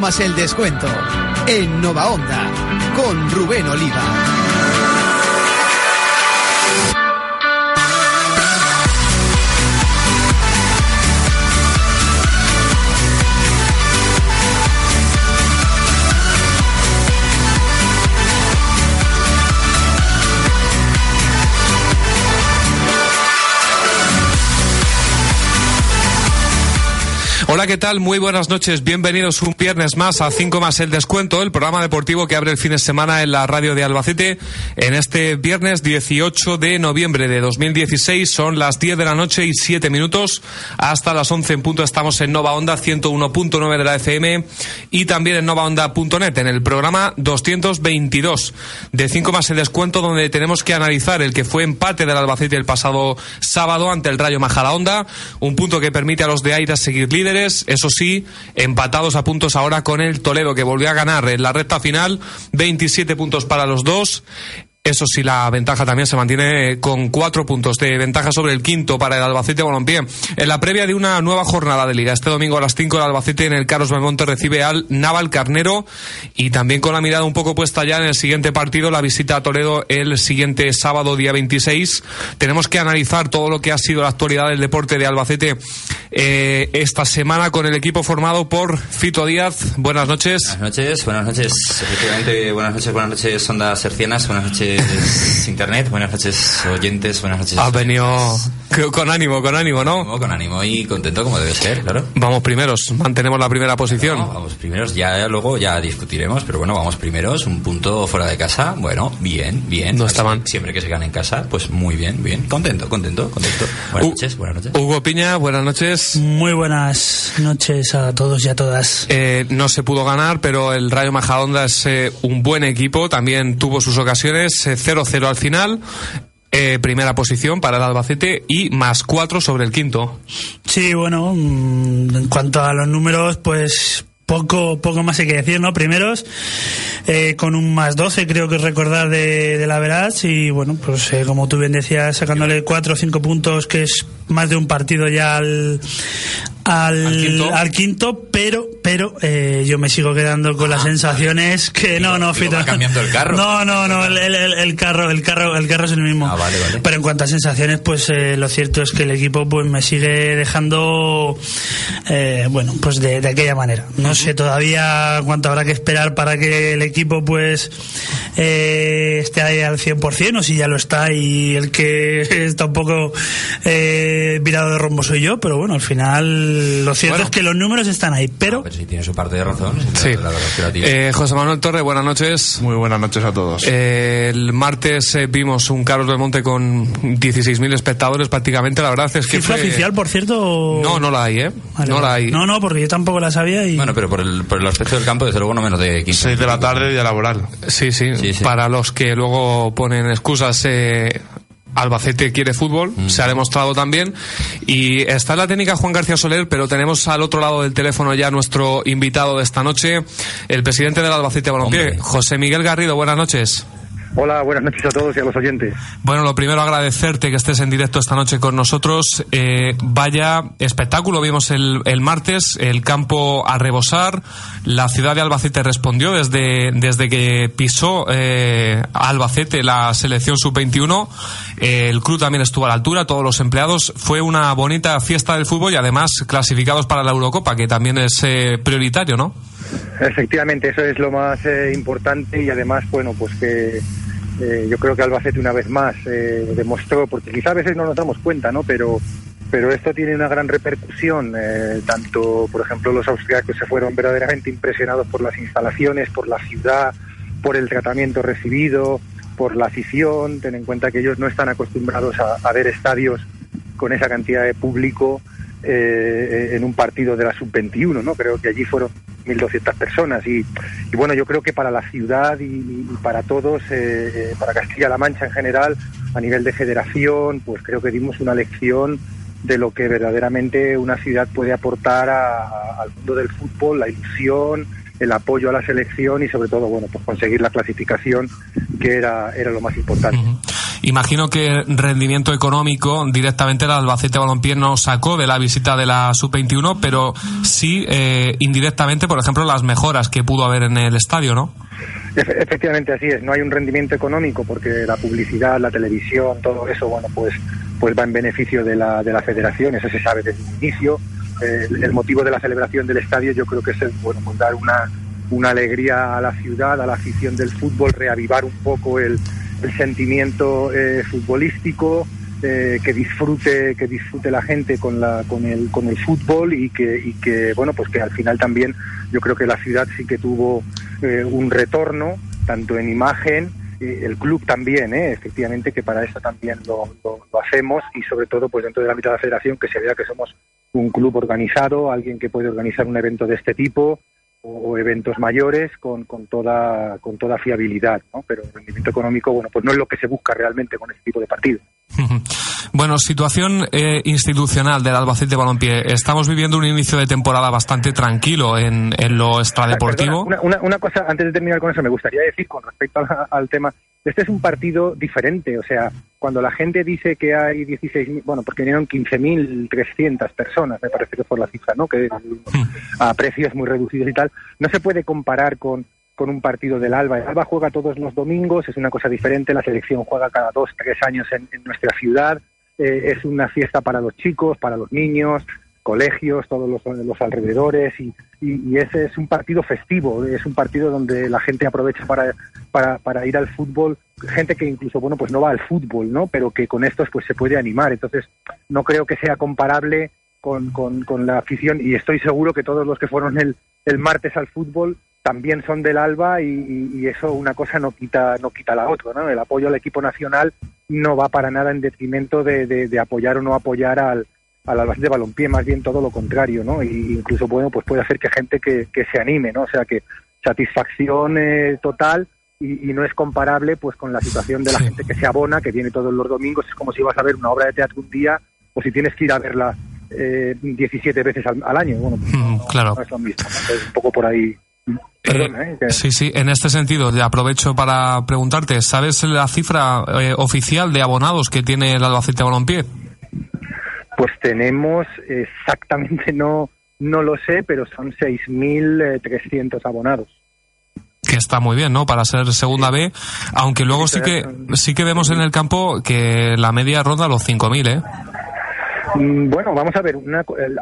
más el descuento. En Nova Onda, con Rubén Oliva. Hola, ¿qué tal? Muy buenas noches. Bienvenidos un viernes más a 5 más el descuento, el programa deportivo que abre el fin de semana en la radio de Albacete. En este viernes 18 de noviembre de 2016 son las 10 de la noche y 7 minutos. Hasta las 11 en punto estamos en Nova Onda 101.9 de la FM y también en novaonda.net en el programa 222 de 5 más el descuento donde tenemos que analizar el que fue empate del Albacete el pasado sábado ante el Rayo Majadahonda, un punto que permite a los de Aira seguir líderes eso sí, empatados a puntos ahora con el Toledo, que volvió a ganar en la recta final, 27 puntos para los dos. Eso sí, la ventaja también se mantiene con cuatro puntos de ventaja sobre el quinto para el Albacete Balompié. En la previa de una nueva jornada de liga, este domingo a las cinco el Albacete en el Carlos Belmonte recibe al Naval Carnero y también con la mirada un poco puesta ya en el siguiente partido, la visita a Toledo el siguiente sábado, día 26. Tenemos que analizar todo lo que ha sido la actualidad del deporte de Albacete eh, esta semana con el equipo formado por Fito Díaz. Buenas noches. Buenas noches, buenas noches. Efectivamente, buenas noches, buenas noches, ondas sercianas, buenas noches Internet, buenas noches oyentes, buenas noches. Ha venido con ánimo, con ánimo, ¿no? Con ánimo y contento como debe ser, claro. Vamos primeros, mantenemos la primera posición. vamos primeros, ya luego ya discutiremos, pero bueno, vamos primeros, un punto fuera de casa, bueno, bien, bien. No estaban. Siempre que se gane en casa, pues muy bien, bien. Contento, contento, contento. Buenas noches, buenas noches. Hugo Piña, buenas noches. Muy buenas noches a todos y a todas. Eh, no se pudo ganar, pero el Rayo Majadonda es eh, un buen equipo, también tuvo sus ocasiones 0-0 al final. Eh, primera posición para el Albacete y más 4 sobre el quinto. Sí, bueno, mm, en cuanto a los números, pues poco, poco más hay que decir, ¿no? Primeros, eh, con un más 12, creo que recordar de, la Veraz, y bueno, pues eh, como tú bien decías, sacándole 4 o 5 puntos, que es más de un partido ya al, al, quinto? pero pero eh, yo me sigo quedando con las ah, sensaciones que no no Fito, cambiando el carro. No no no el, el, carro el carro el carro es el mismo. Ah, vale, vale. pero en cuanto a sensaciones pues eh, lo cierto es que el equipo pues me sigue dejando eh, bueno pues de, de, aquella manera. No sé todavía cuánto habrá que esperar para que el equipo pues esté ahí al 100% o si ya lo está y el que está un poco virado de rombo soy yo pero bueno al final lo cierto es que los números están ahí, pero... si tiene su parte de razón. Sí. eh, José Manuel Torre, buenas noches. Muy buenas noches a todos. Eh, el martes eh, vimos un Carlos del Monte con 16.000 espectadores prácticamente. La verdad es que fue... oficial, por cierto? No, no la hay, ¿eh? no la hay. No, no, porque yo tampoco la sabía y... Bueno, pero por el, por el aspecto del campo, desde luego no menos de 15. 6 de la tarde, día laboral. Sí, sí, Para los que luego ponen excusas... Albacete quiere fútbol, mm. se ha demostrado también. Y está en la técnica Juan García Soler, pero tenemos al otro lado del teléfono ya nuestro invitado de esta noche, el presidente del Albacete Balompié, José Miguel Garrido. Buenas noches. Hola, buenas noches a todos y a los oyentes. Bueno, lo primero agradecerte que estés en directo esta noche con nosotros. Eh, vaya espectáculo, vimos el, el, martes, el campo a rebosar. La ciudad de Albacete respondió desde, desde que pisó eh, Albacete la selección sub-21. Eh, el club también estuvo a la altura, todos los empleados. Fue una bonita fiesta del fútbol y además clasificados para la Eurocopa, que también es prioritario, ¿no? Efectivamente, eso es lo más importante y además, bueno, pues que eh, yo creo que Albacete una vez más eh, demostró, porque quizá a veces no nos damos cuenta, ¿no? Pero, pero esto tiene una gran repercusión. Eh, tanto, por ejemplo, los austriacos se fueron verdaderamente impresionados por las instalaciones, por la ciudad, por el tratamiento recibido, por la afición. Ten en cuenta que ellos no están acostumbrados a ver estadios con esa cantidad de público eh, en un partido de la sub-21, ¿no? Creo que allí fueron 1.200 personas y, bueno, yo creo que para la ciudad y, para todos, eh, eh, para Castilla-La Mancha en general, a nivel de federación, pues creo que dimos una lección de lo que verdaderamente una ciudad puede aportar al mundo del fútbol, la ilusión, el apoyo a la selección y sobre todo, bueno, pues conseguir la clasificación que era, era lo más importante. Imagino que rendimiento económico directamente el Albacete Balompié no sacó de la visita de la Sub-21, pero sí eh, indirectamente, por ejemplo, las mejoras que pudo haber en el estadio, ¿no? Efectivamente, así es. No hay un rendimiento económico porque la publicidad, la televisión, todo eso, bueno, pues, pues va en beneficio de la, de la federación. Eso se sabe desde el inicio. el motivo de la celebración del estadio yo creo que es bueno, pues dar una, una alegría a la ciudad, a la afición del fútbol, reavivar un poco el, el sentimiento eh, futbolístico, eh, que disfrute que disfrute la gente con la con el con el fútbol y que y que bueno pues que al final también yo creo que la ciudad sí que tuvo eh, un retorno tanto en imagen el club también efectivamente que para eso también lo, lo, hacemos y sobre todo pues dentro la mitad de la federación que se vea que somos un club organizado alguien que puede organizar un evento de este tipo o, eventos mayores con, con, toda con toda fiabilidad, ¿no? Pero el rendimiento económico, bueno, pues no es lo que se busca realmente con este tipo de partidos. Bueno, situación eh, institucional del Albacete Balompié. Estamos viviendo un inicio de temporada bastante tranquilo en, en lo extradeportivo. una, una, cosa, antes de terminar con eso, me gustaría decir con respecto al tema, este es un partido diferente, o sea, cuando la gente dice que hay 16.000, bueno, porque vinieron 15.300 personas, me parece que fue la cifra, ¿no? Que a precios muy reducidos y tal, no se puede comparar con con un partido del Alba. El Alba juega todos los domingos, es una cosa diferente, la selección juega cada dos, tres años en, nuestra ciudad, eh, es una fiesta para los chicos, para los niños, colegios, todos los, alrededores y, y, ese es un partido festivo, es un partido donde la gente aprovecha para, ir al fútbol, gente que incluso, bueno, pues no va al fútbol, ¿no? Pero que con estos pues se puede animar. Entonces, no creo que sea comparable con, con, la afición y estoy seguro que todos los que fueron el, el martes al fútbol también son del Alba y, eso una cosa no quita no quita la otra ¿no? el apoyo al equipo nacional no va para nada en detrimento de, de, apoyar o no apoyar al al Albacete de balompié más bien todo lo contrario no y incluso bueno pues puede hacer que gente que, que se anime no o sea que satisfacción eh, total y, no es comparable pues con la situación de la gente que se abona que viene todos los domingos. Es como si vas a ver una obra de teatro un día o si tienes que ir a verla eh, 17 veces al, año. Bueno mm, claro. es lo mismo es un poco por ahí. Eh, ¿eh? Sí, sí, en este sentido, aprovecho para preguntarte, ¿sabes la cifra eh, oficial de abonados que tiene el Albacete Balompié? Pues tenemos exactamente, no, no lo sé, pero son 6.300 abonados. Que está muy bien, ¿no? Para ser segunda B, aunque luego sí que sí que vemos en el campo que la media ronda los 5.000, ¿eh? Mm, bueno, vamos a ver,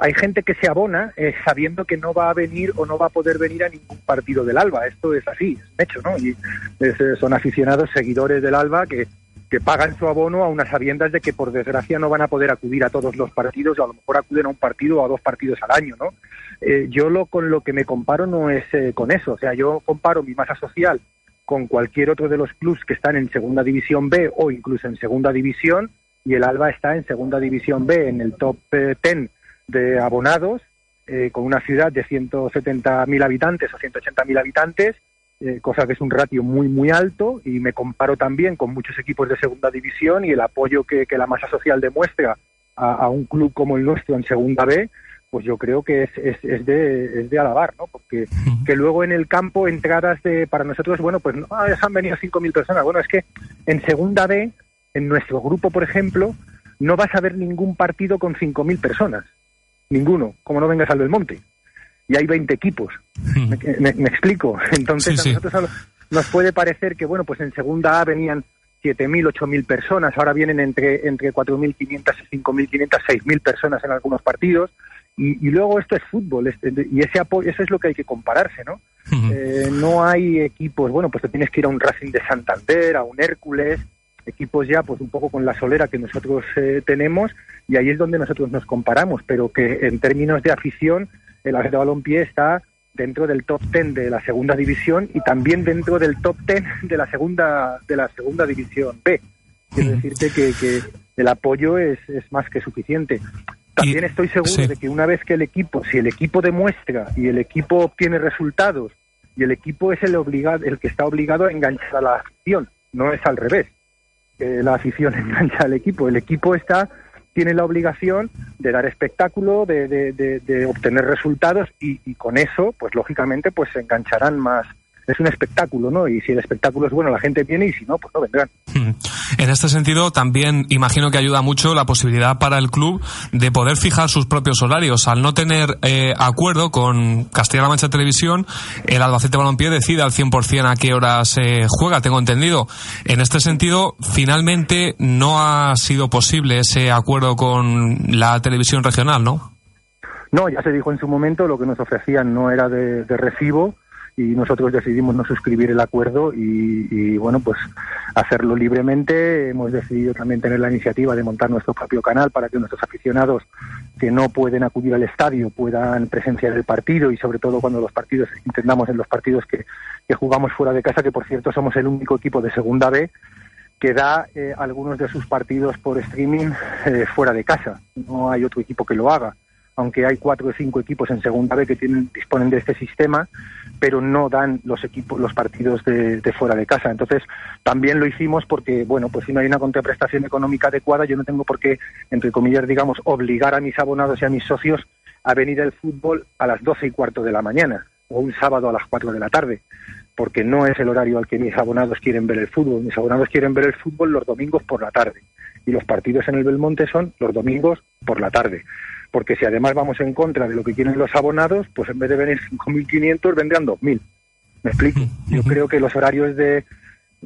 hay gente que se abona eh, sabiendo que no va a venir o no va a poder venir a ningún partido del Alba. Esto es así, es hecho, ¿no? Y eh, son aficionados, seguidores del Alba que, que pagan su abono a unas sabiendas de que por desgracia no van a poder acudir a todos los partidos o a lo mejor acuden a un partido o a dos partidos al año, ¿no? Eh, yo lo con lo que me comparo no es con eso, o sea, yo comparo mi masa social con cualquier otro de los clubs que están en segunda división B o incluso en segunda división y el Alba está en Segunda División B, en el top 10 eh, de abonados, eh, con una ciudad de 170.000 habitantes o 180.000 habitantes, eh, cosa que es un ratio muy, muy alto, y me comparo también con muchos equipos de Segunda División y el apoyo que, la masa social demuestra a, un club como el nuestro en Segunda B, pues yo creo que es, es, de, es de alabar, ¿no? Porque que luego en el campo entradas de, para nosotros, bueno, pues no, ah, han venido 5.000 personas. Bueno, es que en Segunda B en nuestro grupo, por ejemplo, no vas a ver ningún partido con 5.000 personas. Ninguno, como no vengas al Belmonte. Y hay 20 equipos. Hmm. Me, explico? Entonces, a nosotros nos puede parecer que, bueno, pues en segunda A venían 7.000, 8.000 personas, ahora vienen entre, entre 4.500 y 5.500, 6.000 personas en algunos partidos. Y, luego esto es fútbol, y ese apoyo, eso es lo que hay que compararse, ¿no? Hmm. Eh, no hay equipos, bueno, pues te tienes que ir a un Racing de Santander, a un Hércules, equipos ya pues un poco con la solera que nosotros eh, tenemos y ahí es donde nosotros nos comparamos, pero que en términos de afición el de Balompié está dentro del top 10 de la segunda división y también dentro del top 10 de la segunda de la segunda división B. Quiero decirte que, que el apoyo es, es, más que suficiente. También estoy seguro de que una vez que el equipo, si el equipo demuestra y el equipo obtiene resultados y el equipo es el obligado, el que está obligado a enganchar a la afición, no es al revés la afición engancha al equipo. El equipo está tiene la obligación de dar espectáculo, de, de, obtener resultados y, con eso, pues lógicamente, pues se engancharán más es un espectáculo, ¿no? Y si el espectáculo es bueno, la gente viene y si no, pues no vendrán. Hmm. En este sentido, también imagino que ayuda mucho la posibilidad para el club de poder fijar sus propios horarios. Al no tener eh, acuerdo con Castilla-La Mancha Televisión, el Albacete Balompié decide al 100% a qué horas se juega, tengo entendido. En este sentido, finalmente no ha sido posible ese acuerdo con la televisión regional, ¿no? No, ya se dijo en su momento, lo que nos ofrecían no era de, recibo y nosotros decidimos no suscribir el acuerdo y, bueno, pues hacerlo libremente. Hemos decidido también tener la iniciativa de montar nuestro propio canal para que nuestros aficionados que no pueden acudir al estadio puedan presenciar el partido y sobre todo cuando los partidos, intentamos en los partidos que, jugamos fuera de casa, que por cierto somos el único equipo de segunda B que da eh, algunos de sus partidos por streaming eh, fuera de casa. No hay otro equipo que lo haga aunque hay cuatro o cinco equipos en segunda B que tienen, disponen de este sistema, pero no dan los equipos, los partidos de, fuera de casa. Entonces, también lo hicimos porque, bueno, pues si no hay una contraprestación económica adecuada, yo no tengo por qué, entre comillas, digamos, obligar a mis abonados y a mis socios a venir al fútbol a las doce y cuarto de la mañana o un sábado a las cuatro de la tarde, porque no es el horario al que mis abonados quieren ver el fútbol. Mis abonados quieren ver el fútbol los domingos por la tarde y los partidos en el Belmonte son los domingos por la tarde porque si además vamos en contra de lo que quieren los abonados, pues en vez de venir 5.500 vendrán 2.000. ¿Me explico? Yo creo que los horarios de,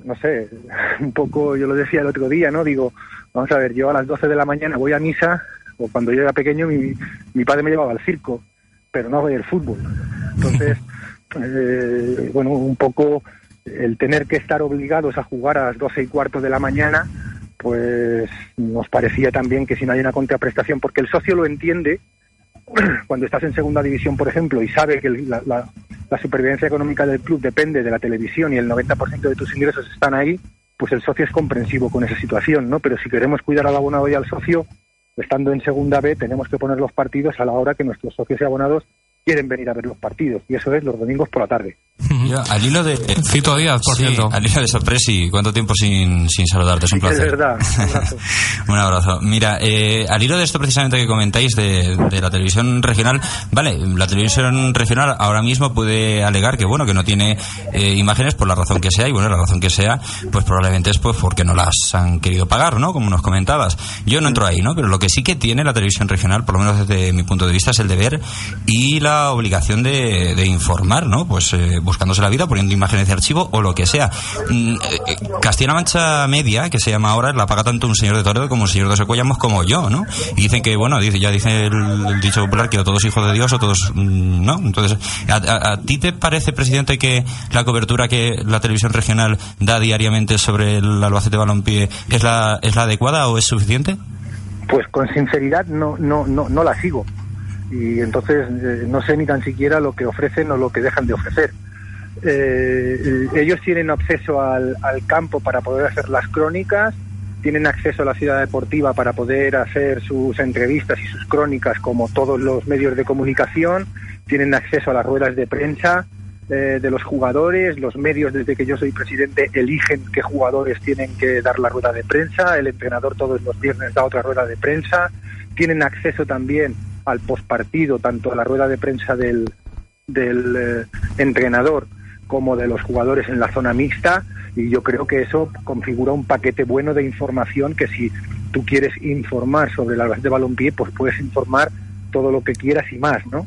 no sé, un poco, yo lo decía el otro día, ¿no? Digo, vamos a ver, yo a las 12 de la mañana voy a misa, o cuando yo era pequeño mi, mi padre me llevaba al circo, pero no voy al fútbol. Entonces, eh, bueno, un poco el tener que estar obligados a jugar a las 12 y cuarto de la mañana, pues nos parecía también que si no hay una contraprestación, porque el socio lo entiende cuando estás en segunda división, por ejemplo, y sabe que la, supervivencia económica del club depende de la televisión y el 90% de tus ingresos están ahí, pues el socio es comprensivo con esa situación, ¿no? Pero si queremos cuidar al abonado y al socio, estando en segunda B, tenemos que poner los partidos a la hora que nuestros socios y abonados quieren venir a ver los partidos, y eso es los domingos por la tarde. Al hilo de... Cito Díaz, por cierto. Al hilo de Sorpresi, ¿cuánto tiempo sin, sin saludarte? Es un placer. Es verdad, un abrazo. un abrazo. Mira, eh, al hilo de esto precisamente que comentáis de, de, la televisión regional, vale, la televisión regional ahora mismo puede alegar que, bueno, que no tiene eh, imágenes por la razón que sea, y bueno, la razón que sea, pues probablemente es pues porque no las han querido pagar, ¿no? Como nos comentabas. Yo no entro ahí, ¿no? Pero lo que sí que tiene la televisión regional, por lo menos desde mi punto de vista, es el deber y la obligación de, informar, ¿no? Pues eh, buscándose la vida, poniendo imágenes de archivo o lo que sea. Mm, eh, Castilla-La Mancha Media, que se llama ahora, la paga tanto un señor de Toledo como un señor de Secuellamos como yo, ¿no? Y dicen que, bueno, ya dice el, dicho popular que o todos hijos de Dios o todos, mm, ¿no? Entonces, ¿a, ti te parece, presidente, que la cobertura que la televisión regional da diariamente sobre el Albacete Balompié es la, es la adecuada o es suficiente? Pues con sinceridad no, no, no, no la sigo y entonces eh, no sé ni tan siquiera lo que ofrecen o lo que dejan de ofrecer. Eh, ellos tienen acceso al, campo para poder hacer las crónicas, tienen acceso a la ciudad deportiva para poder hacer sus entrevistas y sus crónicas como todos los medios de comunicación, tienen acceso a las ruedas de prensa eh, de los jugadores, los medios desde que yo soy presidente eligen qué jugadores tienen que dar la rueda de prensa, el entrenador todos los viernes da otra rueda de prensa, tienen acceso también al postpartido, tanto a la rueda de prensa del, del eh, entrenador como de los jugadores en la zona mixta y yo creo que eso configura un paquete bueno de información que si tú quieres informar sobre la de balompié, pues puedes informar todo lo que quieras y más, ¿no?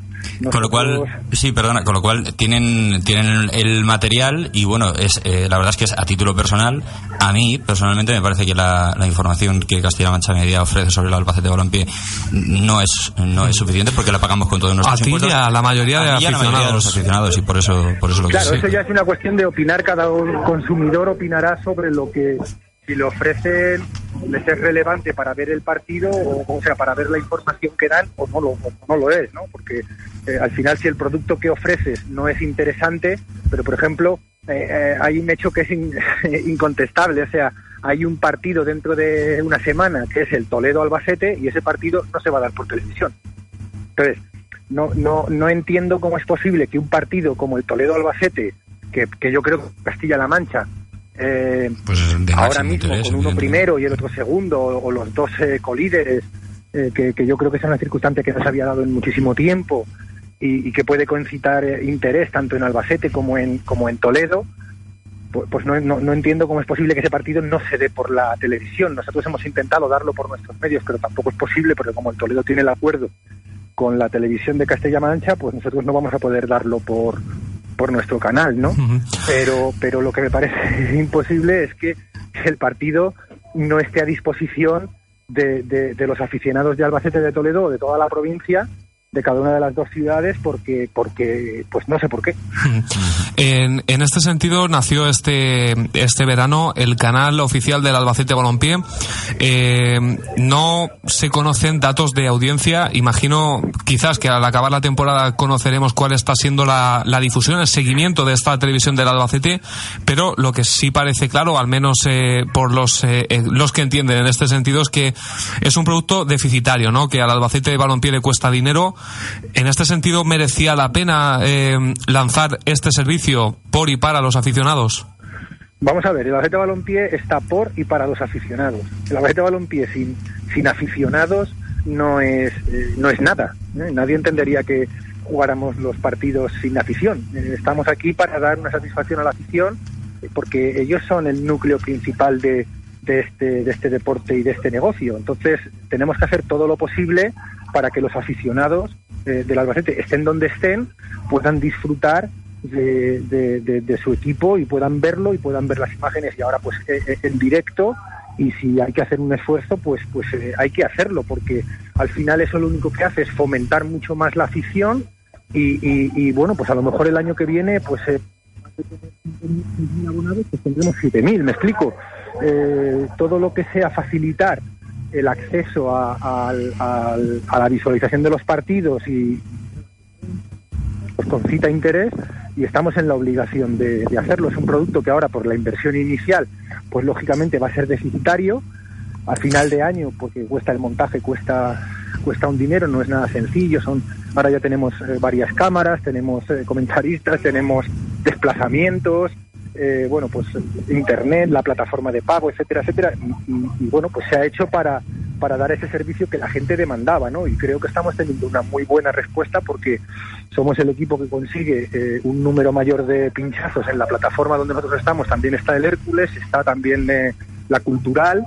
Con lo cual, sí, perdona, con lo cual tienen, tienen el material y bueno, es eh, la verdad es que es a título personal. A mí, personalmente, me parece que la, información que Castilla-La Mancha Media ofrece sobre el Albacete Balompié no es, no es suficiente porque la pagamos con todos nuestros a impuestos. a la mayoría, de, aficionados. los aficionados y por eso, por eso lo Claro, eso ya es una cuestión de opinar, cada consumidor opinará sobre lo que si le ofrecen les es relevante para ver el partido o, sea para ver la información que dan o no lo, no lo es no porque eh, al final si el producto que ofreces no es interesante pero por ejemplo eh, eh, hay un hecho que es incontestable o sea hay un partido dentro de una semana que es el Toledo Albacete y ese partido no se va a dar por televisión. Entonces no no no entiendo cómo es posible que un partido como el Toledo Albacete que, que yo creo que Castilla-La Mancha eh, pues ahora mismo con uno primero y el otro segundo, o, los dos eh, colíderes, eh, que, yo creo que es una circunstancia que no se había dado en muchísimo tiempo, y, que puede concitar eh, interés tanto en Albacete como en, como en Toledo, pues, pues no, no, entiendo cómo es posible que ese partido no se dé por la televisión. Nosotros hemos intentado darlo por nuestros medios, pero tampoco es posible porque como el Toledo tiene el acuerdo con la televisión de Castilla-La Mancha, pues nosotros no vamos a poder darlo por, por nuestro canal, ¿no? Pero, pero lo que me parece imposible es que el partido no esté a disposición de, de, los aficionados de Albacete de Toledo o de toda la provincia de cada una de las dos ciudades porque porque pues no sé por qué. En, en este sentido nació este este verano el canal oficial del Albacete Balompié. Eh, no se conocen datos de audiencia. Imagino quizás que al acabar la temporada conoceremos cuál está siendo la, la difusión el seguimiento de esta televisión del Albacete pero lo que sí parece claro al menos eh, por los eh, los que entienden en este sentido es que es un producto deficitario no que al Albacete Balompié le cuesta dinero en este sentido, ¿merecía la pena eh, lanzar este servicio por y para los aficionados? Vamos a ver, el Albacete Balompié está por y para los aficionados. El Albacete Balompié sin, sin aficionados no es, eh, no es nada. ¿eh? Nadie entendería que jugáramos los partidos sin afición. estamos aquí para dar una satisfacción a la afición porque ellos son el núcleo principal de, de, este, de este deporte y de este negocio. Entonces tenemos que hacer todo lo posible para que los aficionados eh, del Albacete, estén donde estén, puedan disfrutar de, su equipo y puedan verlo y puedan ver las imágenes. Y ahora pues eh, eh, en directo. Y si hay que hacer un esfuerzo pues pues hay que hacerlo porque al final eso lo único que hace es fomentar mucho más la afición. Y, bueno pues a lo mejor el año que viene pues pues tendremos 7.000 me explico todo lo que sea facilitar el acceso a, la visualización de los partidos y pues concita interés y estamos en la obligación de, hacerlo. Es un producto que ahora por la inversión inicial, pues lógicamente va a ser deficitario. Al final de año, porque cuesta el montaje, cuesta cuesta un dinero, no es nada sencillo. Son ahora ya tenemos eh, varias cámaras, tenemos eh, comentaristas, tenemos desplazamientos, eh, bueno, pues Internet, la plataforma de pago, etcétera, etcétera, y, bueno, pues se ha hecho para, para dar ese servicio que la gente demandaba, ¿no? Y creo que estamos teniendo una muy buena respuesta porque somos el equipo que consigue eh, un número mayor de pinchazos en la plataforma donde nosotros estamos. También está el Hércules, está también eh, la Cultural,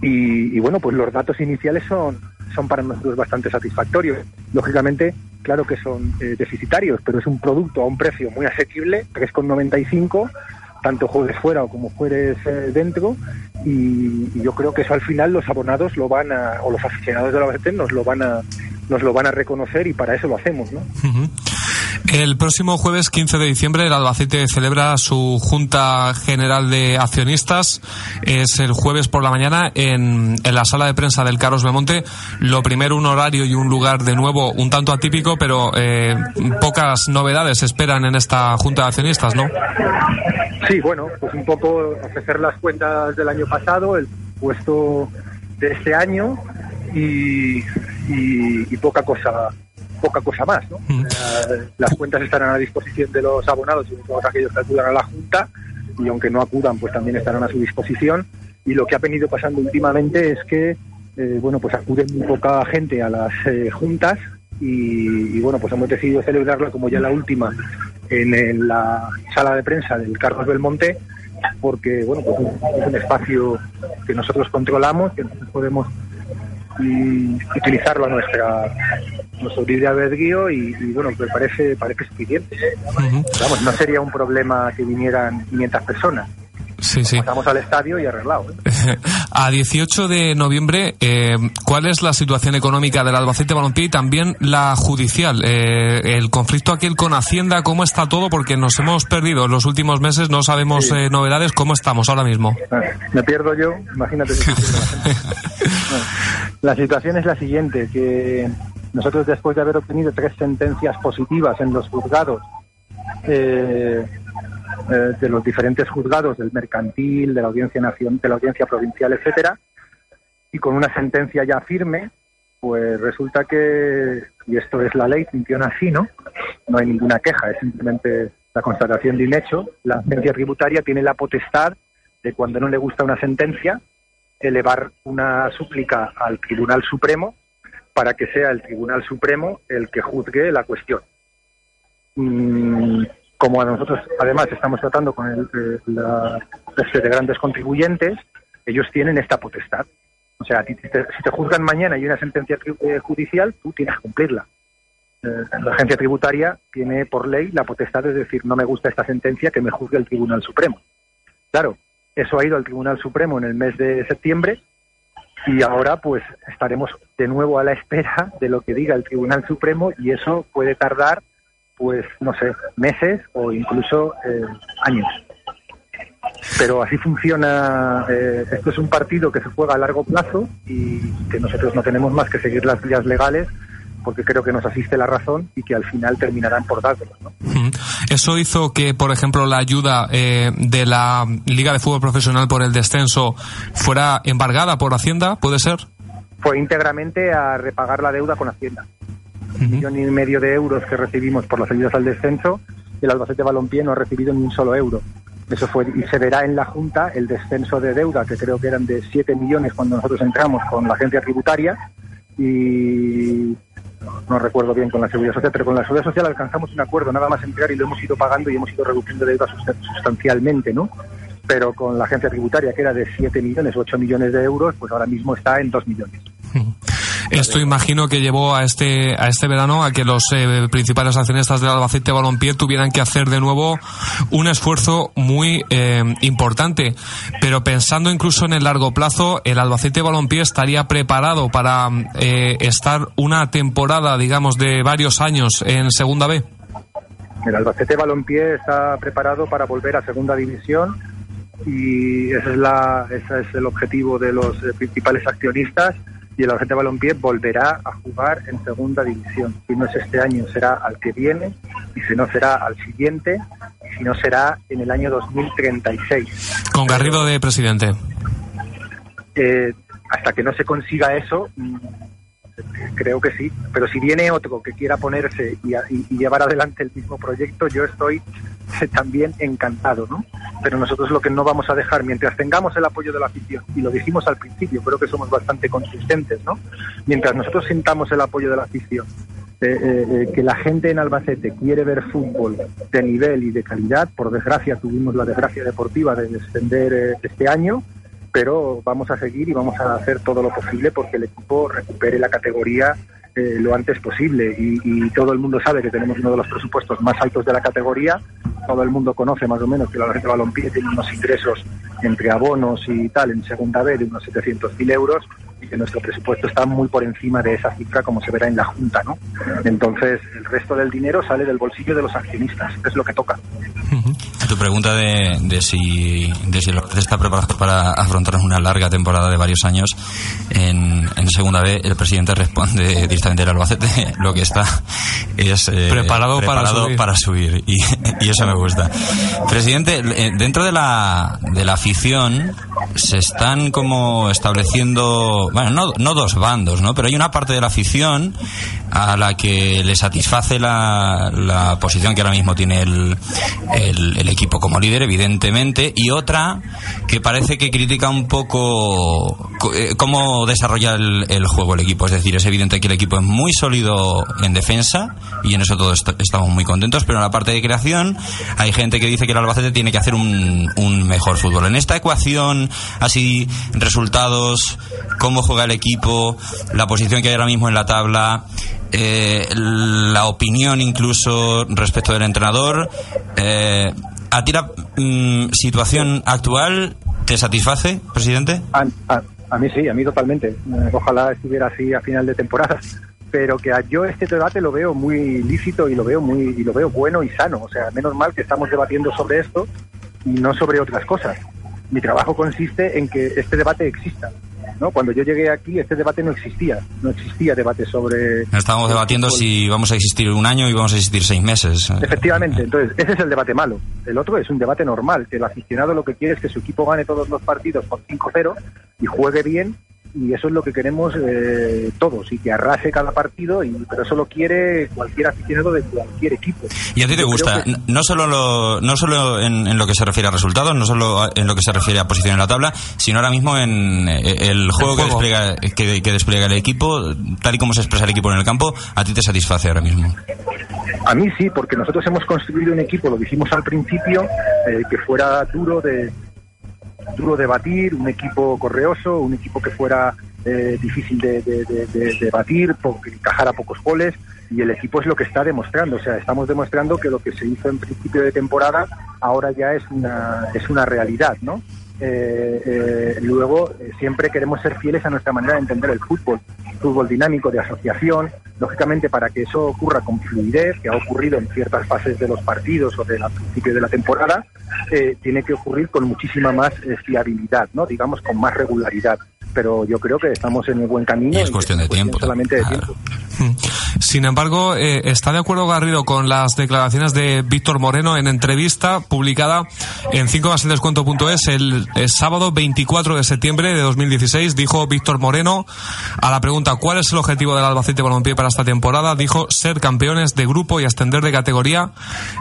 y, y bueno, pues los datos iniciales son, son para nosotros bastante satisfactorios. Lógicamente, claro que son eh, deficitarios, pero es un producto a un precio muy asequible, 3,95 tanto juegues fuera o como juegues eh, dentro y, yo creo que eso al final los abonados lo van a o los aficionados de la BCT nos lo van a nos lo van a reconocer y para eso lo hacemos, ¿no? El próximo jueves 15 de diciembre el Albacete celebra su Junta General de Accionistas. Es el jueves por la mañana en, en la sala de prensa del Carlos Belmonte. Lo primero, un horario y un lugar de nuevo un tanto atípico, pero eh, pocas novedades esperan en esta Junta de Accionistas, ¿no? Sí, bueno, pues un poco ofrecer las cuentas del año pasado, el puesto de este año y, y poca cosa poca cosa más. ¿no? Mm. Eh, las cuentas estarán a disposición de los abonados y de todos aquellos que acudan a la Junta y aunque no acudan, pues también estarán a su disposición. Y lo que ha venido pasando últimamente es que, eh, bueno, pues acuden muy poca gente a las eh, juntas y, bueno, pues hemos decidido celebrarla como ya la última en, la sala de prensa del Carlos Belmonte porque, bueno, pues es un espacio que nosotros controlamos, que nosotros podemos y utilizarlo a nuestra nuestro de albedrío y, y bueno, me parece, parece suficiente. Vamos, no sería un problema que vinieran 500 personas. Sí, sí. Pasamos al estadio y arreglado. ¿eh? A 18 de noviembre, eh, ¿cuál es la situación económica del Albacete Balompié y también la judicial? Eh, el conflicto aquel con Hacienda, ¿cómo está todo? Porque nos hemos perdido en los últimos meses, no sabemos novedades. ¿Cómo estamos ahora mismo? Me pierdo yo, imagínate. la situación es la siguiente, que nosotros después de haber obtenido tres sentencias positivas en los juzgados, eh, eh, de los diferentes juzgados del mercantil, de la audiencia nacional, de la audiencia provincial, etcétera, y con una sentencia ya firme, pues resulta que, y esto es la ley, funciona así, ¿no? No hay ninguna queja, es simplemente la constatación de un hecho. La agencia tributaria tiene la potestad de cuando no le gusta una sentencia, elevar una súplica al Tribunal Supremo para que sea el Tribunal Supremo el que juzgue la cuestión. Como nosotros además estamos tratando con el, la, de grandes contribuyentes, ellos tienen esta potestad. O sea, si te, si te juzgan mañana y hay una sentencia eh, judicial, tú tienes que cumplirla. Eh, la agencia tributaria tiene por ley la potestad de decir no me gusta esta sentencia que me juzgue el Tribunal Supremo. Claro, eso ha ido al Tribunal Supremo en el mes de septiembre y ahora pues estaremos de nuevo a la espera de lo que diga el Tribunal Supremo y eso puede tardar pues no sé, meses o incluso eh, años. Pero así funciona, eh, esto es un partido que se juega a largo plazo y que nosotros no tenemos más que seguir las vías legales porque creo que nos asiste la razón y que al final terminarán por dárselas. ¿no? Eso hizo que, por ejemplo, la ayuda eh, de la Liga de Fútbol Profesional por el descenso fuera embargada por Hacienda, ¿puede ser? Fue íntegramente a repagar la deuda con Hacienda. Millón y medio de euros que recibimos por las ayudas al descenso, el Albacete Balompié no ha recibido ni un solo euro. Eso fue, y se verá en la Junta el descenso de deuda, que creo que eran de 7 millones cuando nosotros entramos con la agencia tributaria, y no recuerdo bien con la seguridad social, pero con la seguridad social alcanzamos un acuerdo nada más entrar y lo hemos ido pagando y hemos ido reduciendo deuda sustancialmente, ¿no? Pero con la agencia tributaria, que era de 7 millones o 8 millones de euros, pues ahora mismo está en 2 millones. Esto imagino que llevó a este a este verano a que los eh, principales accionistas del Albacete Balompié tuvieran que hacer de nuevo un esfuerzo muy eh, importante. Pero pensando incluso en el largo plazo, el Albacete Balompié estaría preparado para eh, estar una temporada, digamos, de varios años en Segunda B. El Albacete Balompié está preparado para volver a Segunda División y ese es, la, ese es el objetivo de los principales accionistas y el Albacete Balompié volverá a jugar en segunda división. Si no es este año, será al que viene, y si no, será al siguiente, y si no, será en el año 2036. Con Garrido de presidente. Eh, hasta que no se consiga eso, creo que sí. Pero si viene otro que quiera ponerse y, y, y llevar adelante el mismo proyecto, yo estoy también encantado, ¿no? Pero nosotros lo que no vamos a dejar, mientras tengamos el apoyo de la afición, y lo dijimos al principio, creo que somos bastante consistentes, ¿no? Mientras nosotros sintamos el apoyo de la afición, eh, eh, que la gente en Albacete quiere ver fútbol de nivel y de calidad, por desgracia tuvimos la desgracia deportiva de descender eh, este año, pero vamos a seguir y vamos a hacer todo lo posible porque el equipo recupere la categoría eh, lo antes posible. Y, todo el mundo sabe que tenemos uno de los presupuestos más altos de la categoría, todo el mundo conoce más o menos que la de balompié tiene unos ingresos entre abonos y tal en segunda B de unos 700.000 euros y que nuestro presupuesto está muy por encima de esa cifra como se verá en la Junta, ¿no? Entonces el resto del dinero sale del bolsillo de los accionistas, es lo que toca. A tu pregunta de, de si de si el Albacete está preparado para afrontar una larga temporada de varios años en, en segunda B, el presidente responde directamente el Albacete lo que está es eh, preparado, preparado, para subir, para subir. Y, y, eso me gusta. Presidente, dentro de la, de la afición se están como estableciendo, bueno, no, no dos bandos, ¿no? Pero hay una parte de la afición a la que le satisface la, la posición que ahora mismo tiene el, el, equipo como líder, evidentemente, y otra que parece que critica un poco cómo desarrolla el, el, juego el equipo. Es decir, es evidente que el equipo es muy sólido en defensa y en eso todos est estamos muy contentos, pero en la parte de creación hay gente que dice que el Albacete tiene que hacer un, un mejor fútbol. En esta ecuación, así, resultados, cómo juega el equipo, la posición que hay ahora mismo en la tabla, eh, la opinión incluso respecto del entrenador. Eh, ¿A ti la mm, situación actual te satisface, presidente? A, a, a, mí sí, a mí totalmente. Ojalá estuviera así a final de temporada. Pero que yo este debate lo veo muy lícito y lo veo muy y lo veo bueno y sano. O sea, menos mal que estamos debatiendo sobre esto y no sobre otras cosas. Mi trabajo consiste en que este debate exista. ¿No? Cuando yo llegué aquí, este debate no existía. No existía debate sobre. Estábamos debatiendo si vamos a existir un año y vamos a existir seis meses. Efectivamente, entonces ese es el debate malo. El otro es un debate normal, que el aficionado lo que quiere es que su equipo gane todos los partidos por 5-0 y juegue bien y eso es lo que queremos eh, todos y que arrase cada partido y pero eso lo quiere cualquier aficionado de cualquier equipo. Y a ti te gusta no solo lo, no solo en, lo que se refiere a resultados no solo en lo que se refiere a posición en la tabla sino ahora mismo en eh, el juego, Que, despliega, que, despliega el equipo tal y como se expresa el equipo en el campo a ti te satisface ahora mismo a mí sí porque nosotros hemos construido un equipo lo dijimos al principio eh, que fuera duro de duro de batir, un equipo correoso, un equipo que fuera eh, difícil de, de, batir, porque encajara pocos goles, y el equipo es lo que está demostrando. O sea, estamos demostrando que lo que se hizo en principio de temporada ahora ya es una, es una realidad, ¿no? Eh, eh, luego, siempre queremos ser fieles a nuestra manera de entender el fútbol, fútbol dinámico de asociación. Lógicamente, para que eso ocurra con fluidez, que ha ocurrido en ciertas fases de los partidos o del principio de la temporada, tiene que ocurrir con muchísima más fiabilidad, ¿no? digamos, con más regularidad pero yo creo que estamos en el buen camino. Y es cuestión de tiempo. Solamente de tiempo. Mm. Sin embargo, eh, ¿está de acuerdo Garrido con las declaraciones de Víctor Moreno en entrevista publicada en 5 el, el, el sábado 24 de septiembre de 2016? Dijo Víctor Moreno a la pregunta ¿cuál es el objetivo del Albacete Balompié para esta temporada? Dijo ser campeones de grupo y ascender de categoría.